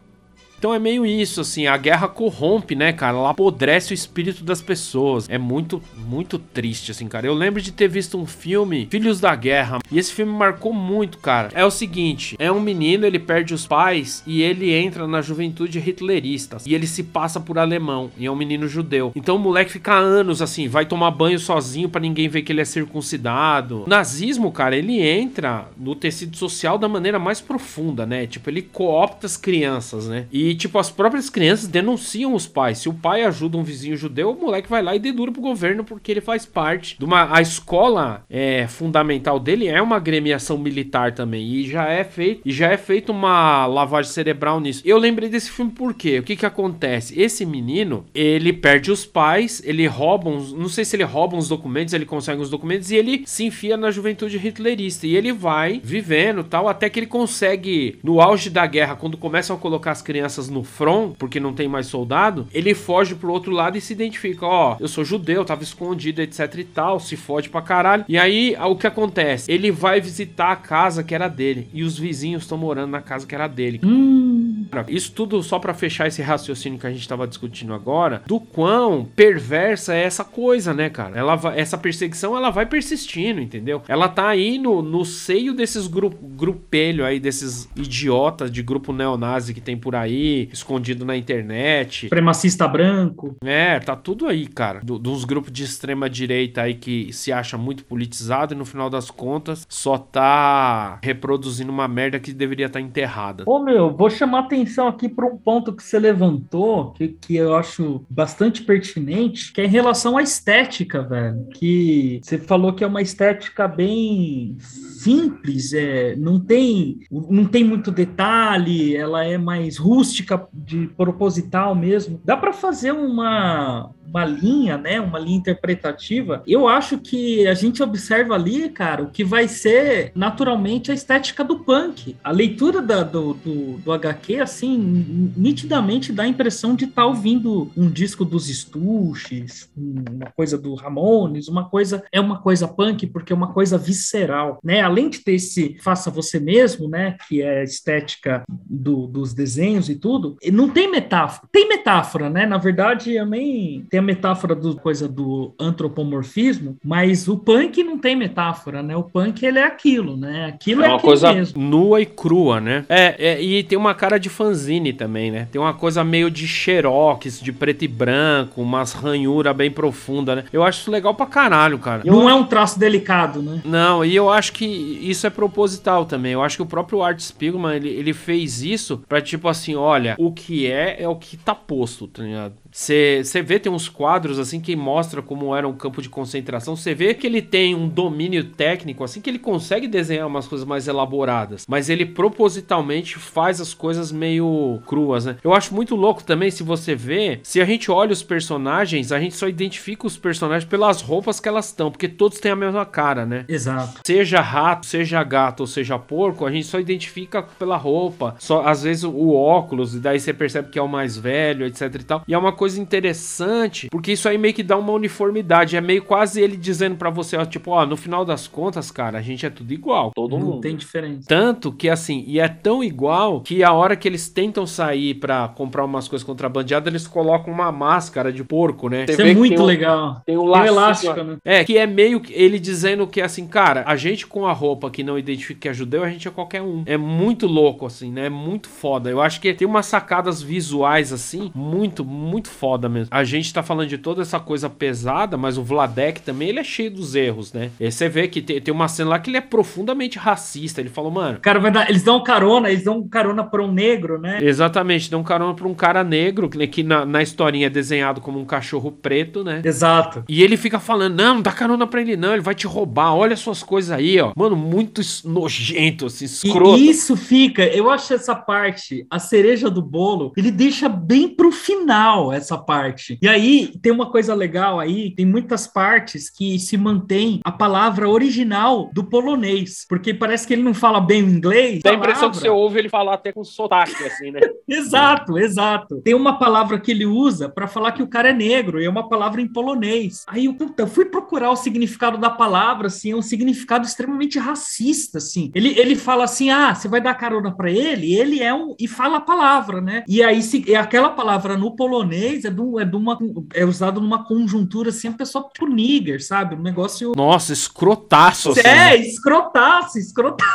Então é meio isso, assim, a guerra corrompe, né, cara? Ela apodrece o espírito das pessoas. É muito, muito triste, assim, cara. Eu lembro de ter visto um filme, Filhos da Guerra, e esse filme marcou muito, cara. É o seguinte: é um menino, ele perde os pais e ele entra na juventude hitlerista. E ele se passa por alemão, e é um menino judeu. Então o moleque fica anos, assim, vai tomar banho sozinho para ninguém ver que ele é circuncidado. O nazismo, cara, ele entra no tecido social da maneira mais profunda, né? Tipo, ele coopta as crianças, né? E Tipo, as próprias crianças denunciam os pais. Se o pai ajuda um vizinho judeu, o moleque vai lá e dedura pro governo porque ele faz parte de uma. A escola é, fundamental dele é uma gremiação militar também. E já é feito. E já é feito uma lavagem cerebral nisso. Eu lembrei desse filme por quê? O que que acontece? Esse menino, ele perde os pais, ele rouba uns. Não sei se ele rouba uns documentos, ele consegue uns documentos e ele se enfia na juventude hitlerista. E ele vai vivendo tal, até que ele consegue, no auge da guerra, quando começam a colocar as crianças no front, porque não tem mais soldado, ele foge pro outro lado e se identifica: ó, eu sou judeu, tava escondido, etc e tal, se fode pra caralho. E aí, o que acontece? Ele vai visitar a casa que era dele e os vizinhos estão morando na casa que era dele. Hum. Isso tudo só para fechar esse raciocínio que a gente tava discutindo agora, do quão perversa é essa coisa, né, cara? Ela vai, essa perseguição ela vai persistindo, entendeu? Ela tá aí no, no seio desses gru, grupelho aí, desses idiotas de grupo neonazi que tem por aí, escondido na internet. Supremacista branco. É, tá tudo aí, cara. Do, dos grupos de extrema direita aí que se acha muito politizado e no final das contas só tá reproduzindo uma merda que deveria estar tá enterrada. Ô meu, vou chamar atenção aqui para um ponto que você levantou, que, que eu acho bastante pertinente, que é em relação à estética, velho. Que você falou que é uma estética bem simples, é, não tem não tem muito detalhe, ela é mais rústica de proposital mesmo. Dá para fazer uma uma linha, né, uma linha interpretativa, eu acho que a gente observa ali, cara, o que vai ser naturalmente a estética do punk. A leitura da, do, do, do, HQ, assim, nitidamente dá a impressão de estar tá ouvindo um disco dos Stuches, uma coisa do Ramones, uma coisa, é uma coisa punk porque é uma coisa visceral, né? Além de ter esse faça você mesmo, né, que é a estética do, dos desenhos e tudo, não tem metáfora. Tem metáfora, né? Na verdade, eu nem a metáfora do coisa do antropomorfismo, mas o punk não tem metáfora, né? O punk ele é aquilo, né? Aquilo é, é uma coisa mesmo. nua e crua, né? É, é, e tem uma cara de fanzine também, né? Tem uma coisa meio de xerox, de preto e branco, umas ranhura bem profunda, né? Eu acho isso legal pra caralho, cara. Não é um traço delicado, né? Não, e eu acho que isso é proposital também. Eu acho que o próprio Art Spiegelman, ele, ele fez isso pra tipo assim, olha, o que é é o que tá posto, tá ligado? Você vê, tem uns quadros assim que mostra como era um campo de concentração. Você vê que ele tem um domínio técnico, assim, que ele consegue desenhar umas coisas mais elaboradas. Mas ele propositalmente faz as coisas meio cruas, né? Eu acho muito louco também, se você vê, se a gente olha os personagens, a gente só identifica os personagens pelas roupas que elas estão, porque todos têm a mesma cara, né? Exato. Seja rato, seja gato ou seja porco, a gente só identifica pela roupa. Só às vezes o óculos, e daí você percebe que é o mais velho, etc e tal. E é uma coisa interessante, porque isso aí meio que dá uma uniformidade. É meio quase ele dizendo para você, ó, tipo, ó, no final das contas, cara, a gente é tudo igual. Todo Não mundo. tem diferença. Tanto que, assim, e é tão igual que a hora que eles tentam sair para comprar umas coisas contrabandeadas, eles colocam uma máscara de porco, né? Isso é muito tem um, legal. Tem um laço. elástico, né? É, que é meio que ele dizendo que, assim, cara, a gente com a roupa que não identifica que é judeu, a gente é qualquer um. É muito louco, assim, né? É muito foda. Eu acho que tem umas sacadas visuais, assim, muito, muito foda mesmo. A gente tá falando de toda essa coisa pesada, mas o Vladek também, ele é cheio dos erros, né? E você vê que tem, tem uma cena lá que ele é profundamente racista. Ele falou, mano... Cara, vai dar, eles dão carona, eles dão carona pra um negro, né? Exatamente, dão carona pra um cara negro, que na, na historinha é desenhado como um cachorro preto, né? Exato. E ele fica falando, não, não dá carona pra ele não, ele vai te roubar, olha suas coisas aí, ó. Mano, muito nojento, assim, escroto. E isso fica, eu acho essa parte, a cereja do bolo, ele deixa bem pro final essa parte. E aí tem uma coisa legal aí, tem muitas partes que se mantém a palavra original do polonês, porque parece que ele não fala bem o inglês. Dá a impressão que você ouve ele falar até com sotaque, assim, né? exato, exato. Tem uma palavra que ele usa para falar que o cara é negro, e é uma palavra em polonês. Aí eu, puta, fui procurar o significado da palavra, assim, é um significado extremamente racista, assim. Ele, ele fala assim: ah, você vai dar carona para ele, ele é um. e fala a palavra, né? E aí, se, aquela palavra no polonês é, do, é, de uma, é usado numa conjuntura assim, a pessoa tipo nigger, sabe? Um negócio. Nossa, escrotaço. Assim. É, escrotaço, escrotaço.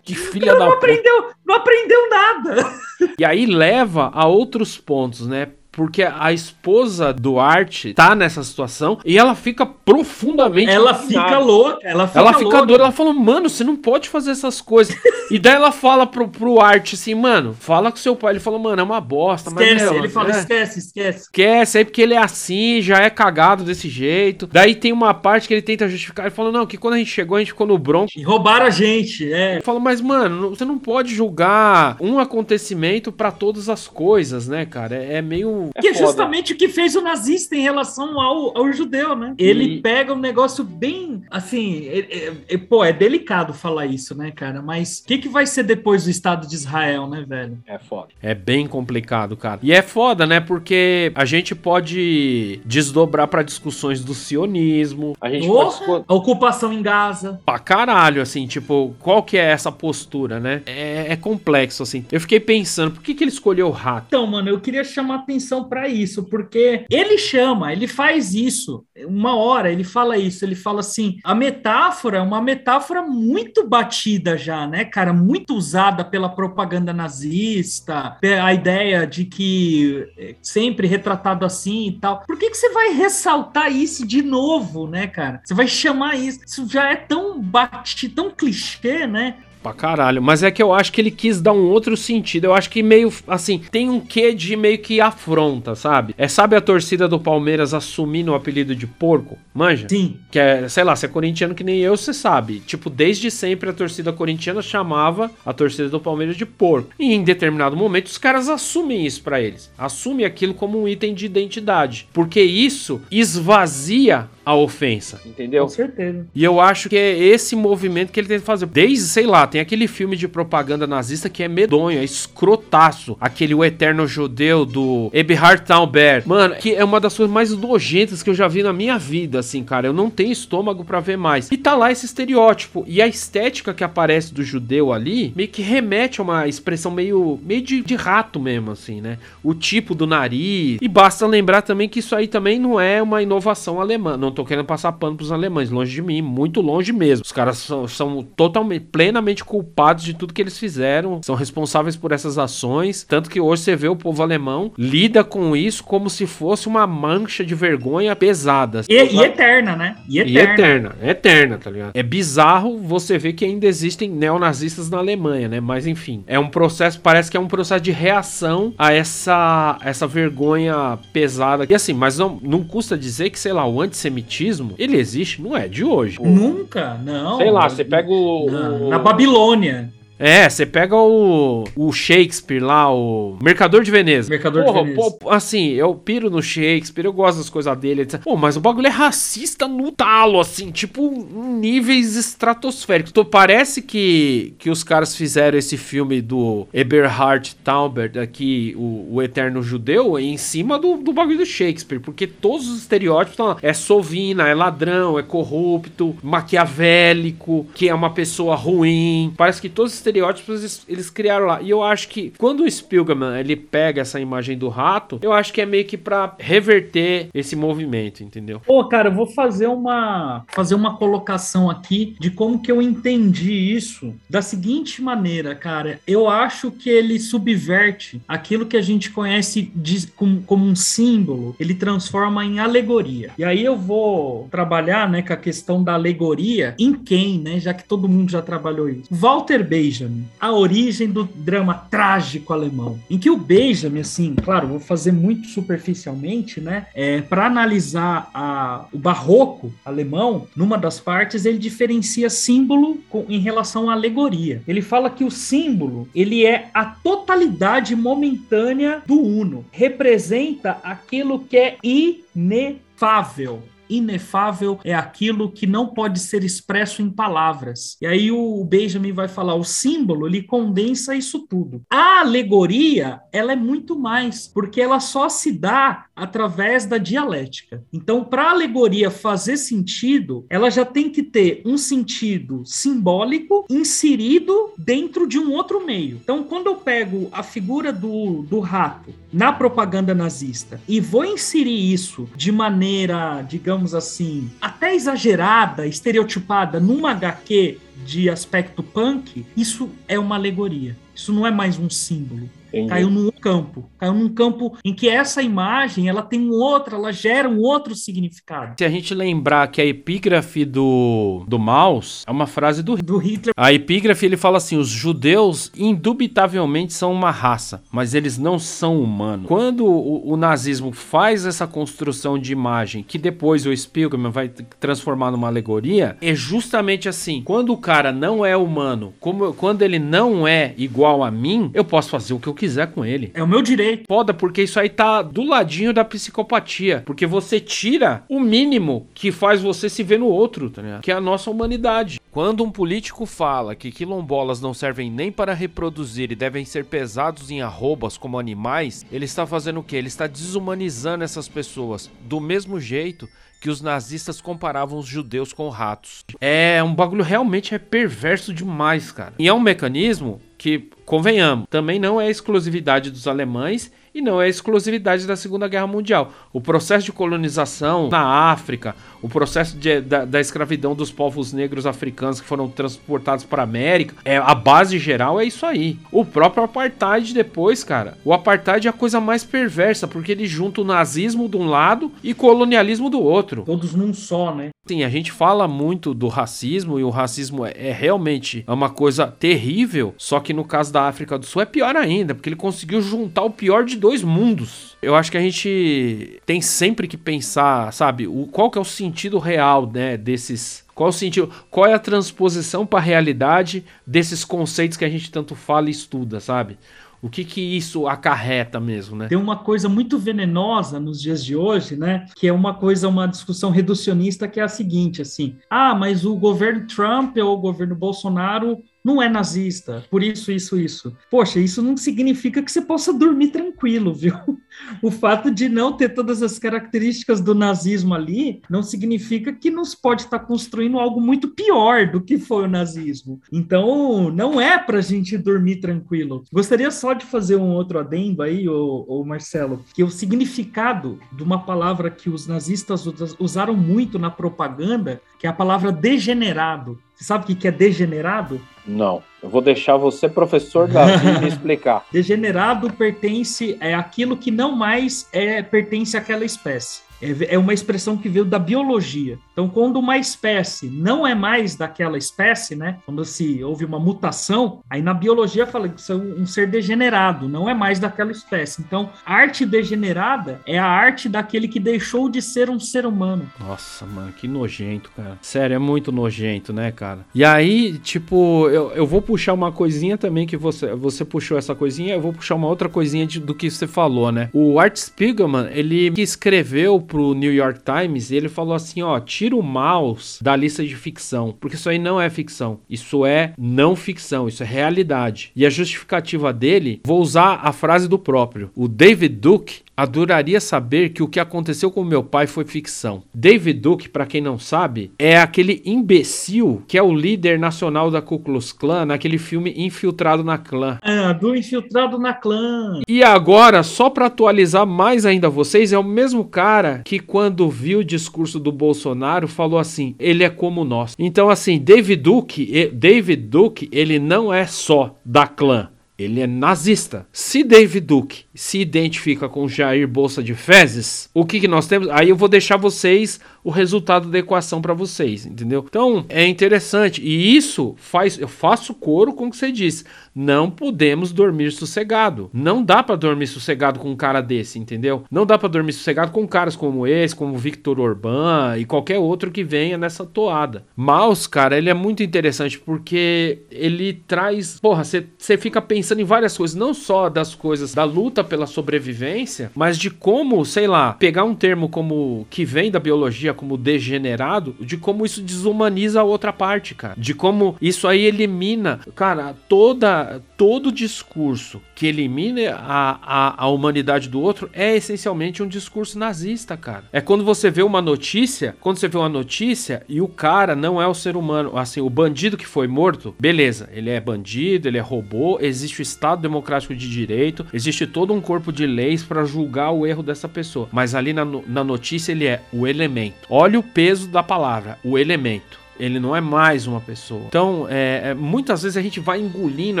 Que filha da não aprendeu, não aprendeu nada. E aí leva a outros pontos, né? Porque a esposa do Art tá nessa situação e ela fica profundamente. Ela fica louca. Ela fica, ela fica doida. Ela fala, mano, você não pode fazer essas coisas. e daí ela fala pro, pro Art assim, mano, fala com seu pai. Ele falou, mano, é uma bosta. Esquece, mas, ele fala, é, esquece, esquece. Esquece, aí porque ele é assim, já é cagado desse jeito. Daí tem uma parte que ele tenta justificar. Ele fala, não, que quando a gente chegou, a gente ficou no Bronx. E roubaram a gente, é. Ele fala, mas, mano, você não pode julgar um acontecimento para todas as coisas, né, cara? É, é meio. É que é justamente o que fez o nazista em relação ao, ao judeu, né? Ele pega um negócio bem. Assim, é, é, pô, é delicado falar isso, né, cara? Mas o que, que vai ser depois do Estado de Israel, né, velho? É foda. É bem complicado, cara. E é foda, né? Porque a gente pode desdobrar para discussões do sionismo. A gente pode. A ocupação em Gaza. Pra caralho, assim, tipo, qual que é essa postura, né? É, é complexo, assim. Eu fiquei pensando, por que, que ele escolheu o rato? Então, mano, eu queria chamar atenção para isso, porque ele chama, ele faz isso. Uma hora ele fala isso, ele fala assim: a metáfora é uma metáfora muito batida já, né, cara? Muito usada pela propaganda nazista, a ideia de que é, sempre retratado assim e tal. Por que, que você vai ressaltar isso de novo, né, cara? Você vai chamar isso. Isso já é tão batido, tão clichê, né? Pra caralho. Mas é que eu acho que ele quis dar um outro sentido. Eu acho que meio, assim, tem um quê de meio que afronta, sabe? É, sabe a torcida do Palmeiras assumindo o apelido de porco? Manja? Sim. Que é, sei lá, se é corintiano que nem eu, você sabe. Tipo, desde sempre a torcida corintiana chamava a torcida do Palmeiras de porco. E em determinado momento os caras assumem isso para eles. Assumem aquilo como um item de identidade. Porque isso esvazia a ofensa. Entendeu? Com certeza. E eu acho que é esse movimento que ele tenta fazer. Desde, sei lá, tem aquele filme de propaganda nazista que é medonho, é escrotaço. Aquele O Eterno Judeu do Eberhard Taubert. Mano, que é uma das coisas mais nojentas que eu já vi na minha vida, assim, cara. Eu não tenho estômago para ver mais. E tá lá esse estereótipo. E a estética que aparece do judeu ali meio que remete a uma expressão meio, meio de, de rato mesmo, assim, né? O tipo do nariz. E basta lembrar também que isso aí também não é uma inovação alemã. Não tô querendo passar pano pros alemães, longe de mim, muito longe mesmo. Os caras são, são totalmente, plenamente culpados de tudo que eles fizeram, são responsáveis por essas ações. Tanto que hoje você vê o povo alemão lida com isso como se fosse uma mancha de vergonha pesada. E, e eterna, né? E eterna. E eterna, eterna, tá ligado? É bizarro você ver que ainda existem neonazistas na Alemanha, né? Mas enfim, é um processo, parece que é um processo de reação a essa, essa vergonha pesada. E assim, mas não, não custa dizer que, sei lá, o antissemitismo antisemitismo, ele existe, não é de hoje. Nunca, não. Sei lá, você pega o. Na, o... na Babilônia. É, você pega o, o Shakespeare lá, o Mercador de Veneza. Mercador Porra, de Veneza. Pô, assim, eu piro no Shakespeare, eu gosto das coisas dele. Etc. Pô, mas o bagulho é racista no talo, assim, tipo, níveis estratosféricos. Então parece que, que os caras fizeram esse filme do Eberhard Taubert aqui, o, o Eterno Judeu, em cima do, do bagulho do Shakespeare, porque todos os estereótipos estão lá. É sovina, é ladrão, é corrupto, maquiavélico, que é uma pessoa ruim. Parece que todos os estereótipos eles, eles, criaram lá. E eu acho que quando o Spielberg ele pega essa imagem do rato, eu acho que é meio que para reverter esse movimento, entendeu? Pô, cara, eu vou fazer uma fazer uma colocação aqui de como que eu entendi isso da seguinte maneira, cara. Eu acho que ele subverte aquilo que a gente conhece de, como, como um símbolo, ele transforma em alegoria. E aí eu vou trabalhar, né, com a questão da alegoria em quem, né, já que todo mundo já trabalhou isso. Walter Benjamin Benjamin, a origem do drama trágico alemão, em que o Benjamin, assim, claro, vou fazer muito superficialmente, né, é, para analisar a, o barroco alemão, numa das partes ele diferencia símbolo com, em relação à alegoria. Ele fala que o símbolo ele é a totalidade momentânea do uno, representa aquilo que é inefável inefável é aquilo que não pode ser expresso em palavras. E aí o Benjamin vai falar, o símbolo, ele condensa isso tudo. A alegoria, ela é muito mais, porque ela só se dá através da dialética. Então, para a alegoria fazer sentido, ela já tem que ter um sentido simbólico inserido dentro de um outro meio. Então, quando eu pego a figura do, do rato na propaganda nazista e vou inserir isso de maneira, digamos assim, até exagerada, estereotipada numa HQ de aspecto punk, isso é uma alegoria. Isso não é mais um símbolo. Entendi. Caiu num campo. Caiu num campo em que essa imagem ela tem um outro, ela gera um outro significado. Se a gente lembrar que a epígrafe do, do Maus é uma frase do, do Hitler. A epígrafe ele fala assim: os judeus indubitavelmente são uma raça, mas eles não são humanos. Quando o, o nazismo faz essa construção de imagem que depois o Spielberg vai transformar numa alegoria, é justamente assim: quando o cara não é humano, como, quando ele não é igual a mim, eu posso fazer o que eu quiser com ele. É o meu direito. Foda, porque isso aí tá do ladinho da psicopatia. Porque você tira o mínimo que faz você se ver no outro, tá ligado? Que é a nossa humanidade. Quando um político fala que quilombolas não servem nem para reproduzir e devem ser pesados em arrobas como animais, ele está fazendo o quê? Ele está desumanizando essas pessoas. Do mesmo jeito que os nazistas comparavam os judeus com ratos. É um bagulho realmente é perverso demais, cara. E é um mecanismo que, convenhamos, também não é exclusividade dos alemães e não é exclusividade da Segunda Guerra Mundial. O processo de colonização na África, o processo de, da, da, escravidão dos povos negros africanos que foram transportados para a América, é, a base geral é isso aí. O próprio apartheid depois, cara. O apartheid é a coisa mais perversa, porque ele junta o nazismo de um lado e colonialismo do outro. Todos num só, né? Sim, a gente fala muito do racismo e o racismo é, é realmente uma coisa terrível, só que no caso da África do Sul é pior ainda, porque ele conseguiu juntar o pior de dois mundos. Eu acho que a gente tem sempre que pensar, sabe, o, qual que é o sentido real, né, desses qual o sentido, qual é a transposição para a realidade desses conceitos que a gente tanto fala e estuda, sabe? O que que isso acarreta mesmo, né? Tem uma coisa muito venenosa nos dias de hoje, né? Que é uma coisa, uma discussão reducionista que é a seguinte, assim: ah, mas o governo Trump ou o governo Bolsonaro não é nazista, por isso, isso, isso. Poxa, isso não significa que você possa dormir tranquilo, viu? O fato de não ter todas as características do nazismo ali não significa que nos pode estar construindo algo muito pior do que foi o nazismo. Então, não é para a gente dormir tranquilo. Gostaria só de fazer um outro adendo aí, ô, ô Marcelo, que o significado de uma palavra que os nazistas usaram muito na propaganda, que é a palavra degenerado. Você sabe o que é degenerado? Não. Eu vou deixar você, professor Davi, me explicar. Degenerado pertence é aquilo que não mais é pertence àquela espécie. É, é uma expressão que veio da biologia. Então, quando uma espécie não é mais daquela espécie, né? Quando se houve uma mutação, aí na biologia fala que isso é um ser degenerado, não é mais daquela espécie. Então, arte degenerada é a arte daquele que deixou de ser um ser humano. Nossa, mano, que nojento, cara. Sério, é muito nojento, né, cara? E aí, tipo, eu, eu vou puxar uma coisinha também que você, você puxou essa coisinha, eu vou puxar uma outra coisinha de, do que você falou, né? O Art Spiegelman, ele escreveu pro New York Times e ele falou assim, ó, tira o mouse da lista de ficção, porque isso aí não é ficção, isso é não ficção, isso é realidade. E a justificativa dele, vou usar a frase do próprio. O David Duke adoraria saber que o que aconteceu com meu pai foi ficção. David Duke, para quem não sabe, é aquele imbecil que é o líder nacional da Ku Klux Klan naquele filme Infiltrado na Clã. Ah, do Infiltrado na Clã. E agora, só para atualizar mais ainda vocês, é o mesmo cara que quando viu o discurso do Bolsonaro falou assim: "Ele é como nós". Então assim, David Duke, David Duke, ele não é só da clã. Ele é nazista. Se David Duke se identifica com Jair Bolsa de Fezes, o que, que nós temos? Aí eu vou deixar vocês o resultado da equação para vocês, entendeu? Então é interessante e isso faz, eu faço coro com o que você disse. Não podemos dormir sossegado. Não dá para dormir sossegado com um cara desse, entendeu? Não dá para dormir sossegado com caras como esse, como Victor Orbán e qualquer outro que venha nessa toada. Maus, cara, ele é muito interessante porque ele traz, porra, você fica pensando pensando em várias coisas, não só das coisas da luta pela sobrevivência, mas de como, sei lá, pegar um termo como que vem da biologia como degenerado, de como isso desumaniza a outra parte, cara. De como isso aí elimina, cara, toda todo discurso que elimina a, a, a humanidade do outro é essencialmente um discurso nazista, cara. É quando você vê uma notícia, quando você vê uma notícia e o cara não é o ser humano, assim, o bandido que foi morto, beleza, ele é bandido, ele é robô, existe o Estado Democrático de Direito, existe todo um corpo de leis para julgar o erro dessa pessoa. Mas ali na, na notícia ele é o elemento. Olha o peso da palavra, o elemento Ele não é mais uma pessoa. Então, é, é, muitas vezes a gente vai engolindo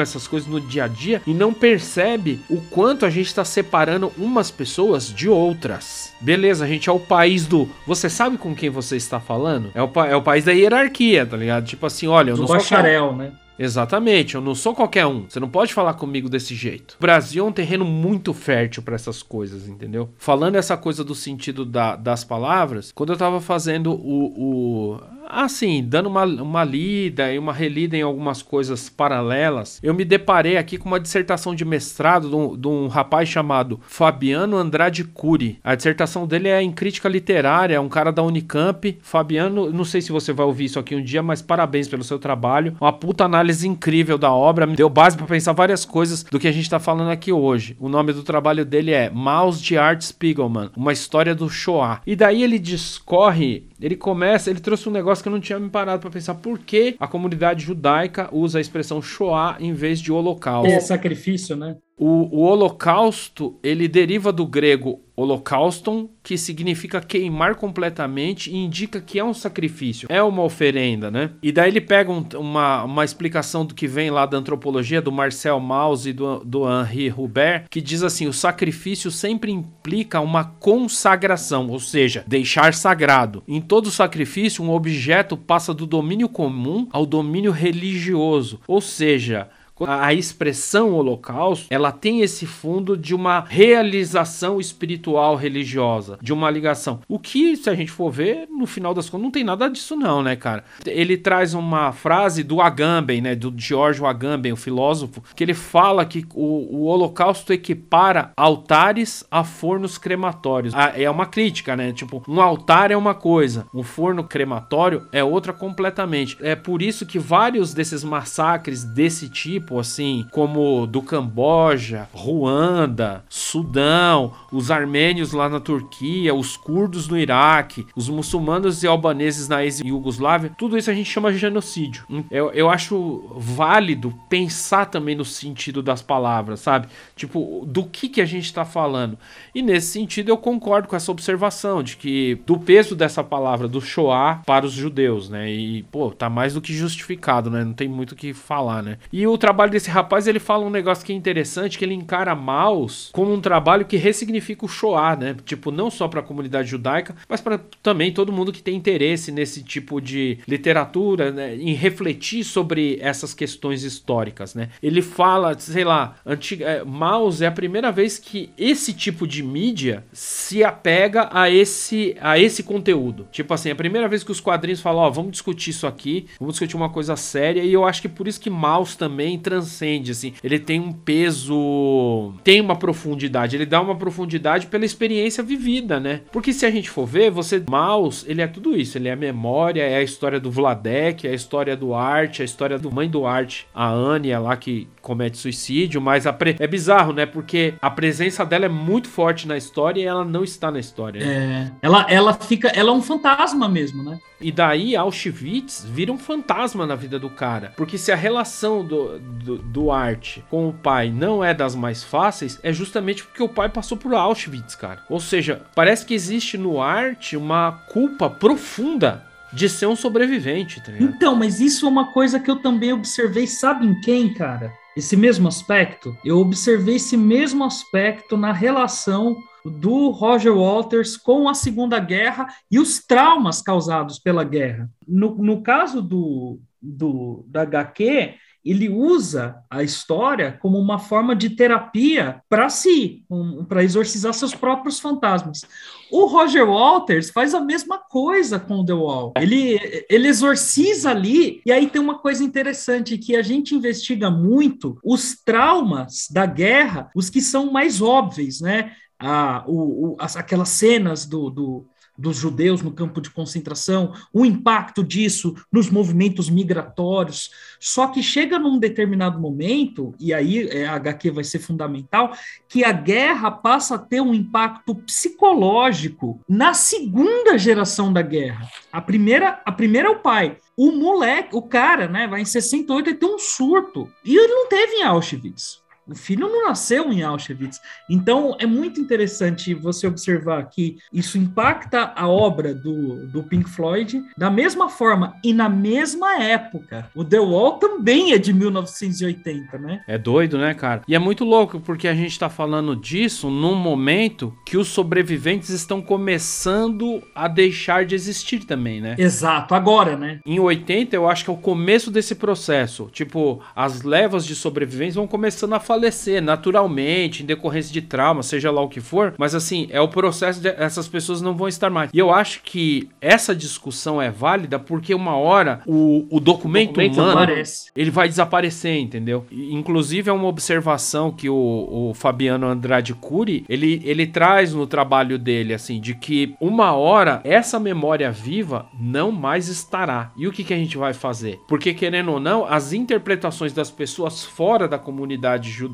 essas coisas no dia a dia e não percebe o quanto a gente está separando umas pessoas de outras. Beleza, a gente é o país do. Você sabe com quem você está falando? É o, é o país da hierarquia, tá ligado? Tipo assim, olha, eu Do não bacharel, sou. né? Exatamente, eu não sou qualquer um. Você não pode falar comigo desse jeito. O Brasil é um terreno muito fértil para essas coisas, entendeu? Falando essa coisa do sentido da, das palavras, quando eu tava fazendo o, o assim, dando uma, uma lida e uma relida em algumas coisas paralelas, eu me deparei aqui com uma dissertação de mestrado de um, rapaz chamado Fabiano Andrade Cury. A dissertação dele é em crítica literária, é um cara da Unicamp. Fabiano, não sei se você vai ouvir isso aqui um dia, mas parabéns pelo seu trabalho. Uma puta análise incrível da obra, me deu base para pensar várias coisas do que a gente tá falando aqui hoje. O nome do trabalho dele é Maus de Art Spiegelman, uma história do Shoah. E daí ele discorre, ele começa, ele trouxe um negócio que eu não tinha me parado para pensar por que a comunidade judaica usa a expressão Shoah em vez de Holocausto. É sacrifício, né? O, o holocausto, ele deriva do grego holocauston, que significa queimar completamente e indica que é um sacrifício, é uma oferenda, né? E daí ele pega um, uma, uma explicação do que vem lá da antropologia, do Marcel Mauss e do, do Henri Hubert, que diz assim, o sacrifício sempre implica uma consagração, ou seja, deixar sagrado. Em todo sacrifício, um objeto passa do domínio comum ao domínio religioso, ou seja, a expressão holocausto, ela tem esse fundo de uma realização espiritual religiosa, de uma ligação. O que, se a gente for ver, no final das contas, não tem nada disso não, né, cara? Ele traz uma frase do Agamben, né, do George Agamben, o filósofo, que ele fala que o, o holocausto equipara altares a fornos crematórios. É uma crítica, né? Tipo, um altar é uma coisa, um forno crematório é outra completamente. É por isso que vários desses massacres desse tipo tipo assim, como do Camboja, Ruanda, Sudão, os armênios lá na Turquia, os curdos no Iraque, os muçulmanos e albaneses na ex-Yugoslávia, tudo isso a gente chama de genocídio. Eu, eu acho válido pensar também no sentido das palavras, sabe? Tipo, do que, que a gente está falando. E nesse sentido eu concordo com essa observação de que do peso dessa palavra, do Shoah para os judeus, né? E, pô, tá mais do que justificado, né? Não tem muito o que falar, né? E o trabalho trabalho desse rapaz, ele fala um negócio que é interessante, que ele encara Maus como um trabalho que ressignifica o Shoah, né? Tipo, não só para a comunidade judaica, mas para também todo mundo que tem interesse nesse tipo de literatura, né? em refletir sobre essas questões históricas, né? Ele fala, sei lá, antiga, é, Maus é a primeira vez que esse tipo de mídia se apega a esse a esse conteúdo. Tipo assim, é a primeira vez que os quadrinhos falam, ó, oh, vamos discutir isso aqui, vamos discutir uma coisa séria, e eu acho que por isso que Maus também transcende, assim. Ele tem um peso, tem uma profundidade. Ele dá uma profundidade pela experiência vivida, né? Porque se a gente for ver, você Maus, ele é tudo isso. Ele é a memória, é a história do Vladek, é a história do Art, é a história do mãe do Art, a Anya lá que comete suicídio, mas pre... é bizarro, né? Porque a presença dela é muito forte na história e ela não está na história. Né? É, ela, ela fica, ela é um fantasma mesmo, né? E daí Auschwitz vira um fantasma na vida do cara. Porque se a relação do, do, do Art com o pai não é das mais fáceis, é justamente porque o pai passou por Auschwitz, cara. Ou seja, parece que existe no Art uma culpa profunda de ser um sobrevivente, tá? Então, mas isso é uma coisa que eu também observei, sabe em quem, cara? Esse mesmo aspecto? Eu observei esse mesmo aspecto na relação do Roger Walters com a Segunda Guerra e os traumas causados pela guerra. No, no caso do, do, da HQ, ele usa a história como uma forma de terapia para si, um, para exorcizar seus próprios fantasmas. O Roger Walters faz a mesma coisa com The Wall. Ele, ele exorciza ali, e aí tem uma coisa interessante que a gente investiga muito os traumas da guerra, os que são mais óbvios, né? Ah, o, o, as, aquelas cenas do, do dos judeus no campo de concentração, o impacto disso nos movimentos migratórios. Só que chega num determinado momento, e aí é, a HQ vai ser fundamental, que a guerra passa a ter um impacto psicológico na segunda geração da guerra. A primeira, a primeira é o pai. O moleque, o cara, né, vai em 68 e tem um surto. E ele não teve em Auschwitz. O filho não nasceu em Auschwitz. Então é muito interessante você observar que isso impacta a obra do, do Pink Floyd da mesma forma e na mesma época. O The Wall também é de 1980, né? É doido, né, cara? E é muito louco porque a gente tá falando disso num momento que os sobreviventes estão começando a deixar de existir também, né? Exato, agora, né? Em 80, eu acho que é o começo desse processo. Tipo, as levas de sobreviventes vão começando a falecer naturalmente, em decorrência de trauma, seja lá o que for. Mas assim, é o processo de essas pessoas não vão estar mais. E eu acho que essa discussão é válida porque uma hora o, o documento, o documento humano aparece. ele vai desaparecer, entendeu? Inclusive é uma observação que o, o Fabiano Andrade Cury, ele, ele traz no trabalho dele, assim, de que uma hora essa memória viva não mais estará. E o que, que a gente vai fazer? Porque, querendo ou não, as interpretações das pessoas fora da comunidade judaica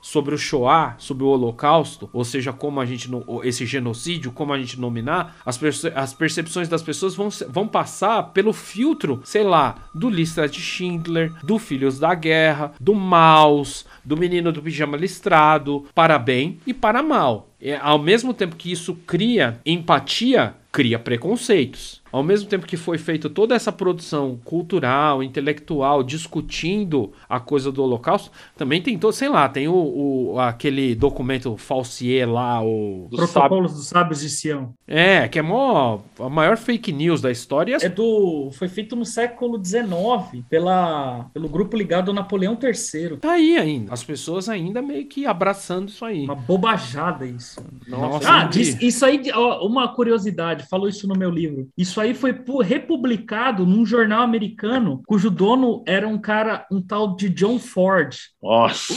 sobre o Shoah, sobre o Holocausto, ou seja, como a gente esse genocídio, como a gente nominar, as, perce as percepções das pessoas vão, vão passar pelo filtro, sei lá, do Lista de Schindler, do Filhos da Guerra, do Maus, do Menino do Pijama Listrado, para bem e para mal. É, ao mesmo tempo que isso cria empatia, cria preconceitos. Ao mesmo tempo que foi feita toda essa produção cultural, intelectual, discutindo a coisa do Holocausto, também tem todo, sei lá, tem o, o aquele documento Falsier lá, o Protocolos dos Sábios de Sião. É, que é mó, a maior fake news da história. É do, foi feito no século XIX pela, pelo grupo ligado ao Napoleão III. Tá aí ainda, as pessoas ainda meio que abraçando isso aí. Uma bobajada isso. Nossa. Ah, diz, isso aí, ó, uma curiosidade, falou isso no meu livro. Isso aí foi republicado num jornal americano, cujo dono era um cara, um tal de John Ford. Nossa!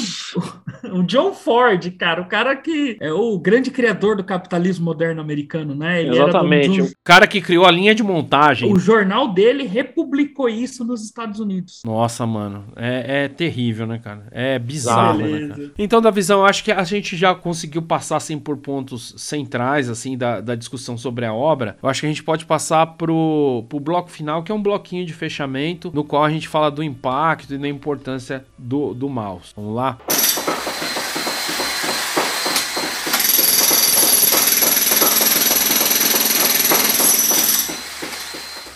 O, o, John Ford, cara, o cara que é o grande criador do capitalismo moderno americano, né? Ele Exatamente. Um... O cara que criou a linha de montagem. O jornal dele republicou isso nos Estados Unidos. Nossa, mano. É, é terrível, né, cara? É bizarro, né, cara? Então, da visão, eu acho que a gente já conseguiu passar, assim, por pontos centrais, assim, da, da discussão sobre a obra. Eu acho que a gente pode passar pro, pro bloco final, que é um bloquinho de fechamento, no qual a gente fala do impacto e da importância do, do mouse. Vamos lá?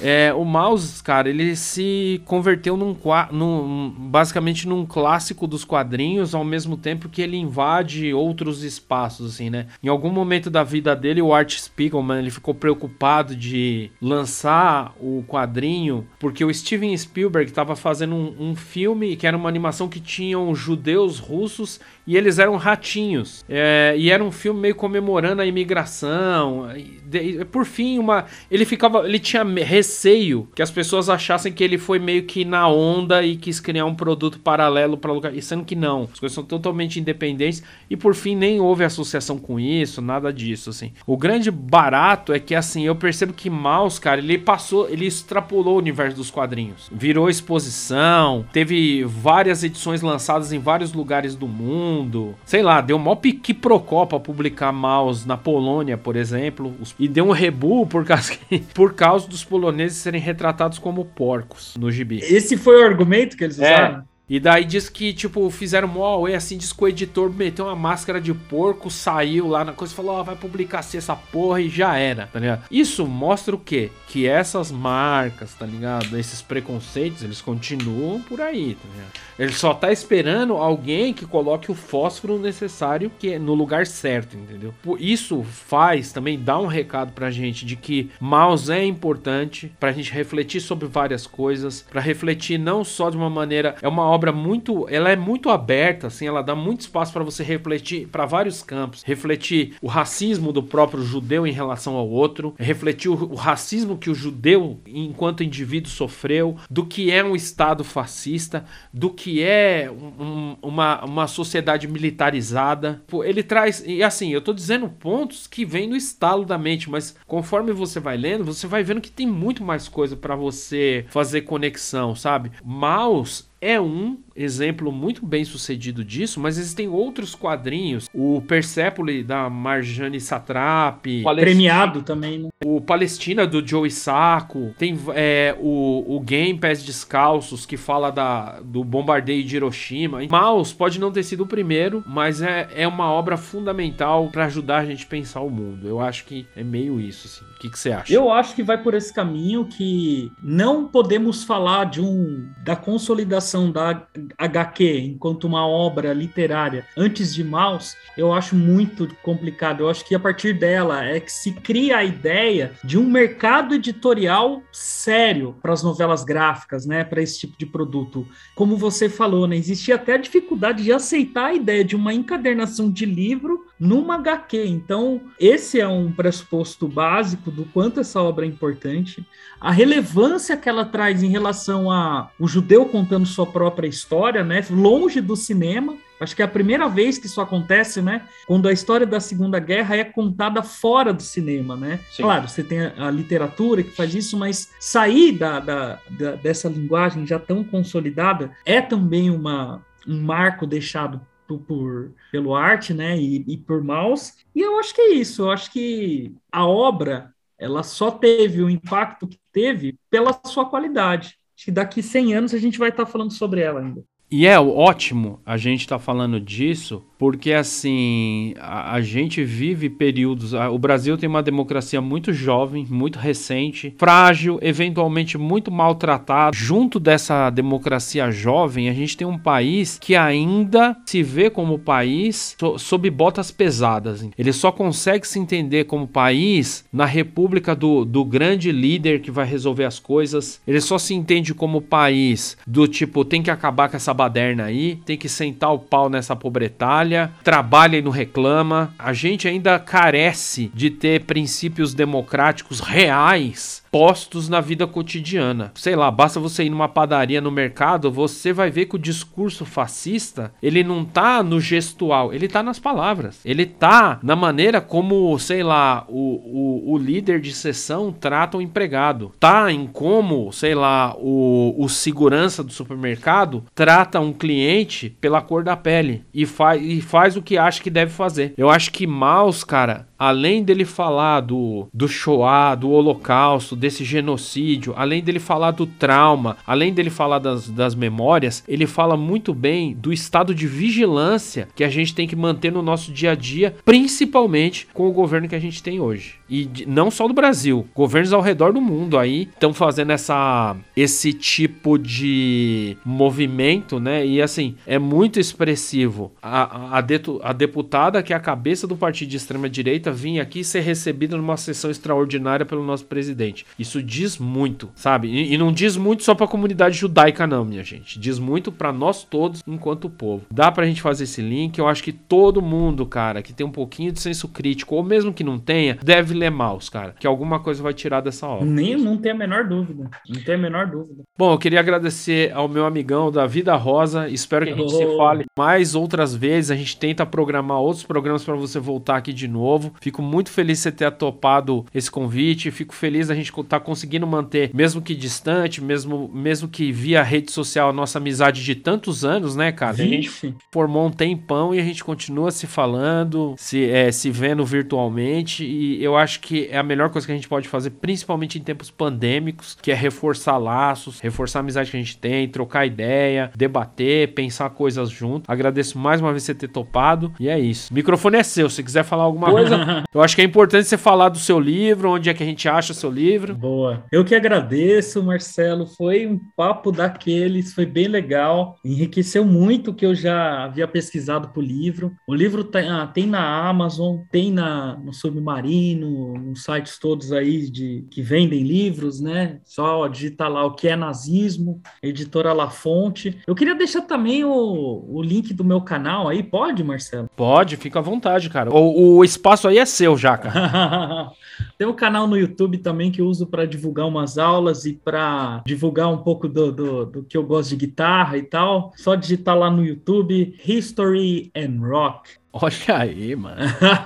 É, o mouse, cara, ele se converteu num, num, basicamente num clássico dos quadrinhos, ao mesmo tempo que ele invade outros espaços, assim, né? Em algum momento da vida dele, o Art Spiegelman, ele ficou preocupado de lançar o quadrinho, porque o Steven Spielberg estava fazendo um, um, filme que era uma animação que tinham judeus russos e eles eram ratinhos. É, e era um filme meio comemorando a imigração. E, por fim, uma, ele ficava, ele tinha receio que as pessoas achassem que ele foi meio que na onda e quis criar um produto paralelo para lugar, e sendo que não. As coisas são totalmente independentes e por fim nem houve associação com isso, nada disso assim. O grande barato é que assim, eu percebo que Mouse, cara, ele passou, ele extrapolou o universo dos quadrinhos. Virou exposição, teve várias edições lançadas em vários lugares do mundo mundo. Sei lá, deu mó pique procó pra publicar Mouse na Polônia, por exemplo. E deu um rebu por causa, que, por causa dos poloneses serem retratados como porcos no gibi. Esse foi o argumento que eles é. usaram? É. E daí diz que, tipo, fizeram mó away, assim, diz que o editor meteu uma máscara de porco, saiu lá na coisa e falou, ó, oh, vai publicar assim essa porra e já era, tá ligado? Isso mostra o quê? Que essas marcas, tá ligado? Esses preconceitos, eles continuam por aí, tá ligado? Ele só tá esperando alguém que coloque o fósforo necessário que é no lugar certo, entendeu? Isso faz também dá um recado pra gente de que mouse é importante pra gente refletir sobre várias coisas, pra refletir não só de uma maneira, é uma obra muito, ela é muito aberta, assim, ela dá muito espaço para você refletir para vários campos, refletir o racismo do próprio judeu em relação ao outro, refletir o, o racismo que o judeu enquanto indivíduo sofreu, do que é um estado fascista, do que que é um, uma, uma sociedade militarizada. Ele traz, e assim, eu tô dizendo pontos que vêm no estalo da mente, mas conforme você vai lendo, você vai vendo que tem muito mais coisa para você fazer conexão, sabe? Maus é um exemplo muito bem sucedido disso, mas existem outros quadrinhos. O Persepolis da Marjane Satrapi. Premiado também, né? O Palestina do Joe Sacco. Tem é, o, o Game Pés Descalços, que fala da, do bombardeio de Hiroshima. Maus pode não ter sido o primeiro, mas é, é uma obra fundamental para ajudar a gente a pensar o mundo. Eu acho que é meio isso, assim. O que, que você acha? Eu acho que vai por esse caminho que não podemos falar de um da consolidação da HQ enquanto uma obra literária antes de Maus. Eu acho muito complicado. Eu acho que a partir dela é que se cria a ideia de um mercado editorial sério para as novelas gráficas, né, para esse tipo de produto. Como você falou, né, existia até a dificuldade de aceitar a ideia de uma encadernação de livro numa HQ. Então, esse é um pressuposto básico do quanto essa obra é importante, a relevância que ela traz em relação a o judeu contando sua própria história, né, longe do cinema. Acho que é a primeira vez que isso acontece, né? Quando a história da Segunda Guerra é contada fora do cinema, né? Sim. Claro, você tem a, a, literatura que faz isso, mas sair da, da, da, dessa linguagem já tão consolidada é também uma, um marco deixado por, pelo arte, né, e, e por Maus. E eu acho que é isso. Eu acho que a obra ela só teve o impacto que teve pela sua qualidade. Acho que daqui 100 anos a gente vai estar falando sobre ela ainda. E é ótimo a gente estar tá falando disso, porque assim a, a, gente vive períodos. A, o Brasil tem uma democracia muito jovem, muito recente, frágil, eventualmente muito maltratado. Junto dessa democracia jovem, a gente tem um país que ainda se vê como país so, sob botas pesadas. Ele só consegue se entender como país na república do, do grande líder que vai resolver as coisas. Ele só se entende como país do tipo tem que acabar com essa baderna aí, tem que sentar o pau nessa pobretalha trabalha, trabalha e não reclama. A gente ainda carece de ter princípios democráticos reais postos na vida cotidiana. Sei lá, basta você ir numa padaria no mercado, você vai ver que o discurso fascista, ele não tá no gestual, ele tá nas palavras. Ele tá na maneira como, sei lá, o, o, o líder de sessão trata o empregado. Tá em como, sei lá, o, o segurança do supermercado trata um cliente pela cor da pele e, fa e faz o que acha que deve fazer. Eu acho que Maus, cara, além dele falar do, do Shoah, do Holocausto, desse genocídio, além dele falar do trauma, além dele falar das, das memórias, ele fala muito bem do estado de vigilância que a gente tem que manter no nosso dia a dia, principalmente com o governo que a gente tem hoje. E de, não só do Brasil, governos ao redor do mundo aí estão fazendo essa, esse tipo de movimento, né? E assim, é muito expressivo. A, a, a deputada que é a cabeça do partido de extrema direita vir aqui ser recebida numa sessão extraordinária pelo nosso presidente. Isso diz muito, sabe? E, e não diz muito só para a comunidade judaica não, minha gente. Diz muito para nós todos enquanto povo. Dá pra gente fazer esse link, eu acho que todo mundo, cara, que tem um pouquinho de senso crítico ou mesmo que não tenha, deve ler Maus, cara, que alguma coisa vai tirar dessa obra. Nem não tem a menor dúvida. Não tem a menor dúvida. Bom, eu queria agradecer ao meu amigão da Vida Rosa. Espero que a gente oh. se fale mais outras vezes. A gente tenta programar outros programas para você voltar aqui de novo. Fico muito feliz de você ter topado esse convite. Fico feliz da gente estar tá conseguindo manter, mesmo que distante, mesmo, mesmo que via rede social, a nossa amizade de tantos anos, né, cara? A gente formou um tempão e a gente continua se falando, se, é, se vendo virtualmente. E eu acho que é a melhor coisa que a gente pode fazer, principalmente em tempos pandêmicos, que é reforçar laços, reforçar a amizade que a gente tem, trocar ideia, debater, pensar coisas junto. Agradeço mais uma vez você ter topado. E é isso. O microfone é seu. Se quiser falar alguma coisa, Eu acho que é importante você falar do seu livro, onde é que a gente acha o seu livro. Boa. Eu que agradeço, Marcelo. Foi um papo daqueles, foi bem legal. Enriqueceu muito o que eu já havia pesquisado para o livro. O livro tem, ah, tem na Amazon, tem na, no Submarino, nos sites todos aí de que vendem livros, né? Só digitar lá o que é nazismo, editora La Fonte. Eu queria deixar também o, o link do meu canal aí, pode, Marcelo? Pode, fica à vontade, cara. O, o espaço aí é seu já, cara. Tem um canal no YouTube também que eu uso para divulgar umas aulas e para divulgar um pouco do, do, do, que eu gosto de guitarra e tal. Só digitar lá no YouTube History and Rock. Olha aí, mano.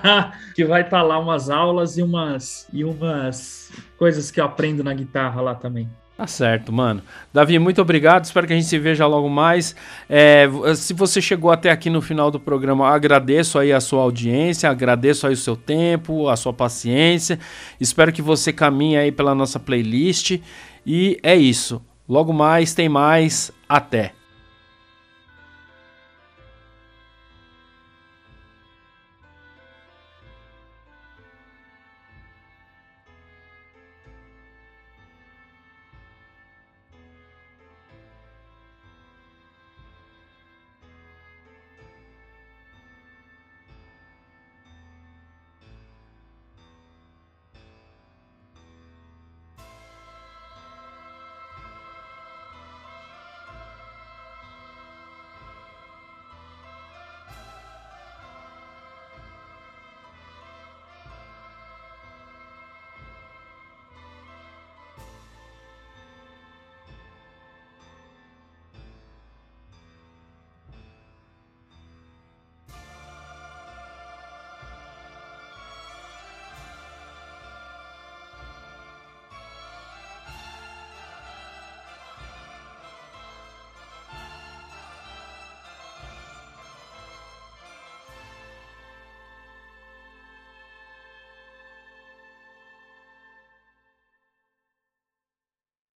que vai estar tá lá umas aulas e umas, e umas coisas que eu aprendo na guitarra lá também. Tá certo, mano. Davi, muito obrigado. Espero que a gente se veja logo mais. É, se você chegou até aqui no final do programa, agradeço aí a sua audiência, agradeço aí o seu tempo, a sua paciência. Espero que você caminhe aí pela nossa playlist. E é isso. Logo mais, tem mais. Até.